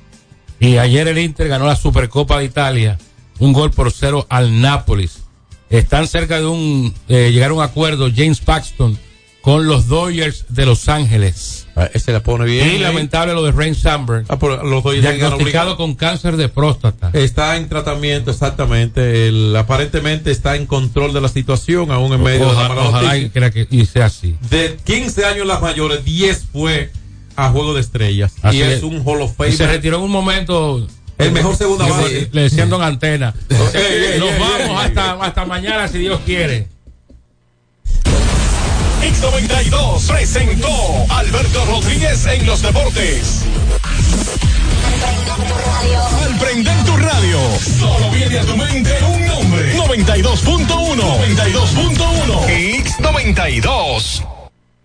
Y ayer el Inter ganó la Supercopa de Italia. Un gol por cero al Nápoles. Están cerca de un eh, llegar a un acuerdo James Paxton con los Dodgers de Los Ángeles. Ese la pone bien. Y lamentable lo de Rain Sandberg. Ah, los Dodgers diagnosticado con cáncer de próstata. Está en tratamiento, exactamente. Él aparentemente está en control de la situación, aún en medio de la Ojalá, ojalá y que y sea así. De 15 años las mayores, 10 fue a Juego de Estrellas. Así y es es. un Hall of Y se retiró en un momento. El mejor segunda Le- base. Le decían Don Antena. [LAUGHS] Nos vamos hasta, hasta mañana, si Dios quiere. X92 presentó Alberto Rodríguez en los deportes. Al prender tu radio, solo viene a tu mente un nombre. 92.1. 92.1. X92.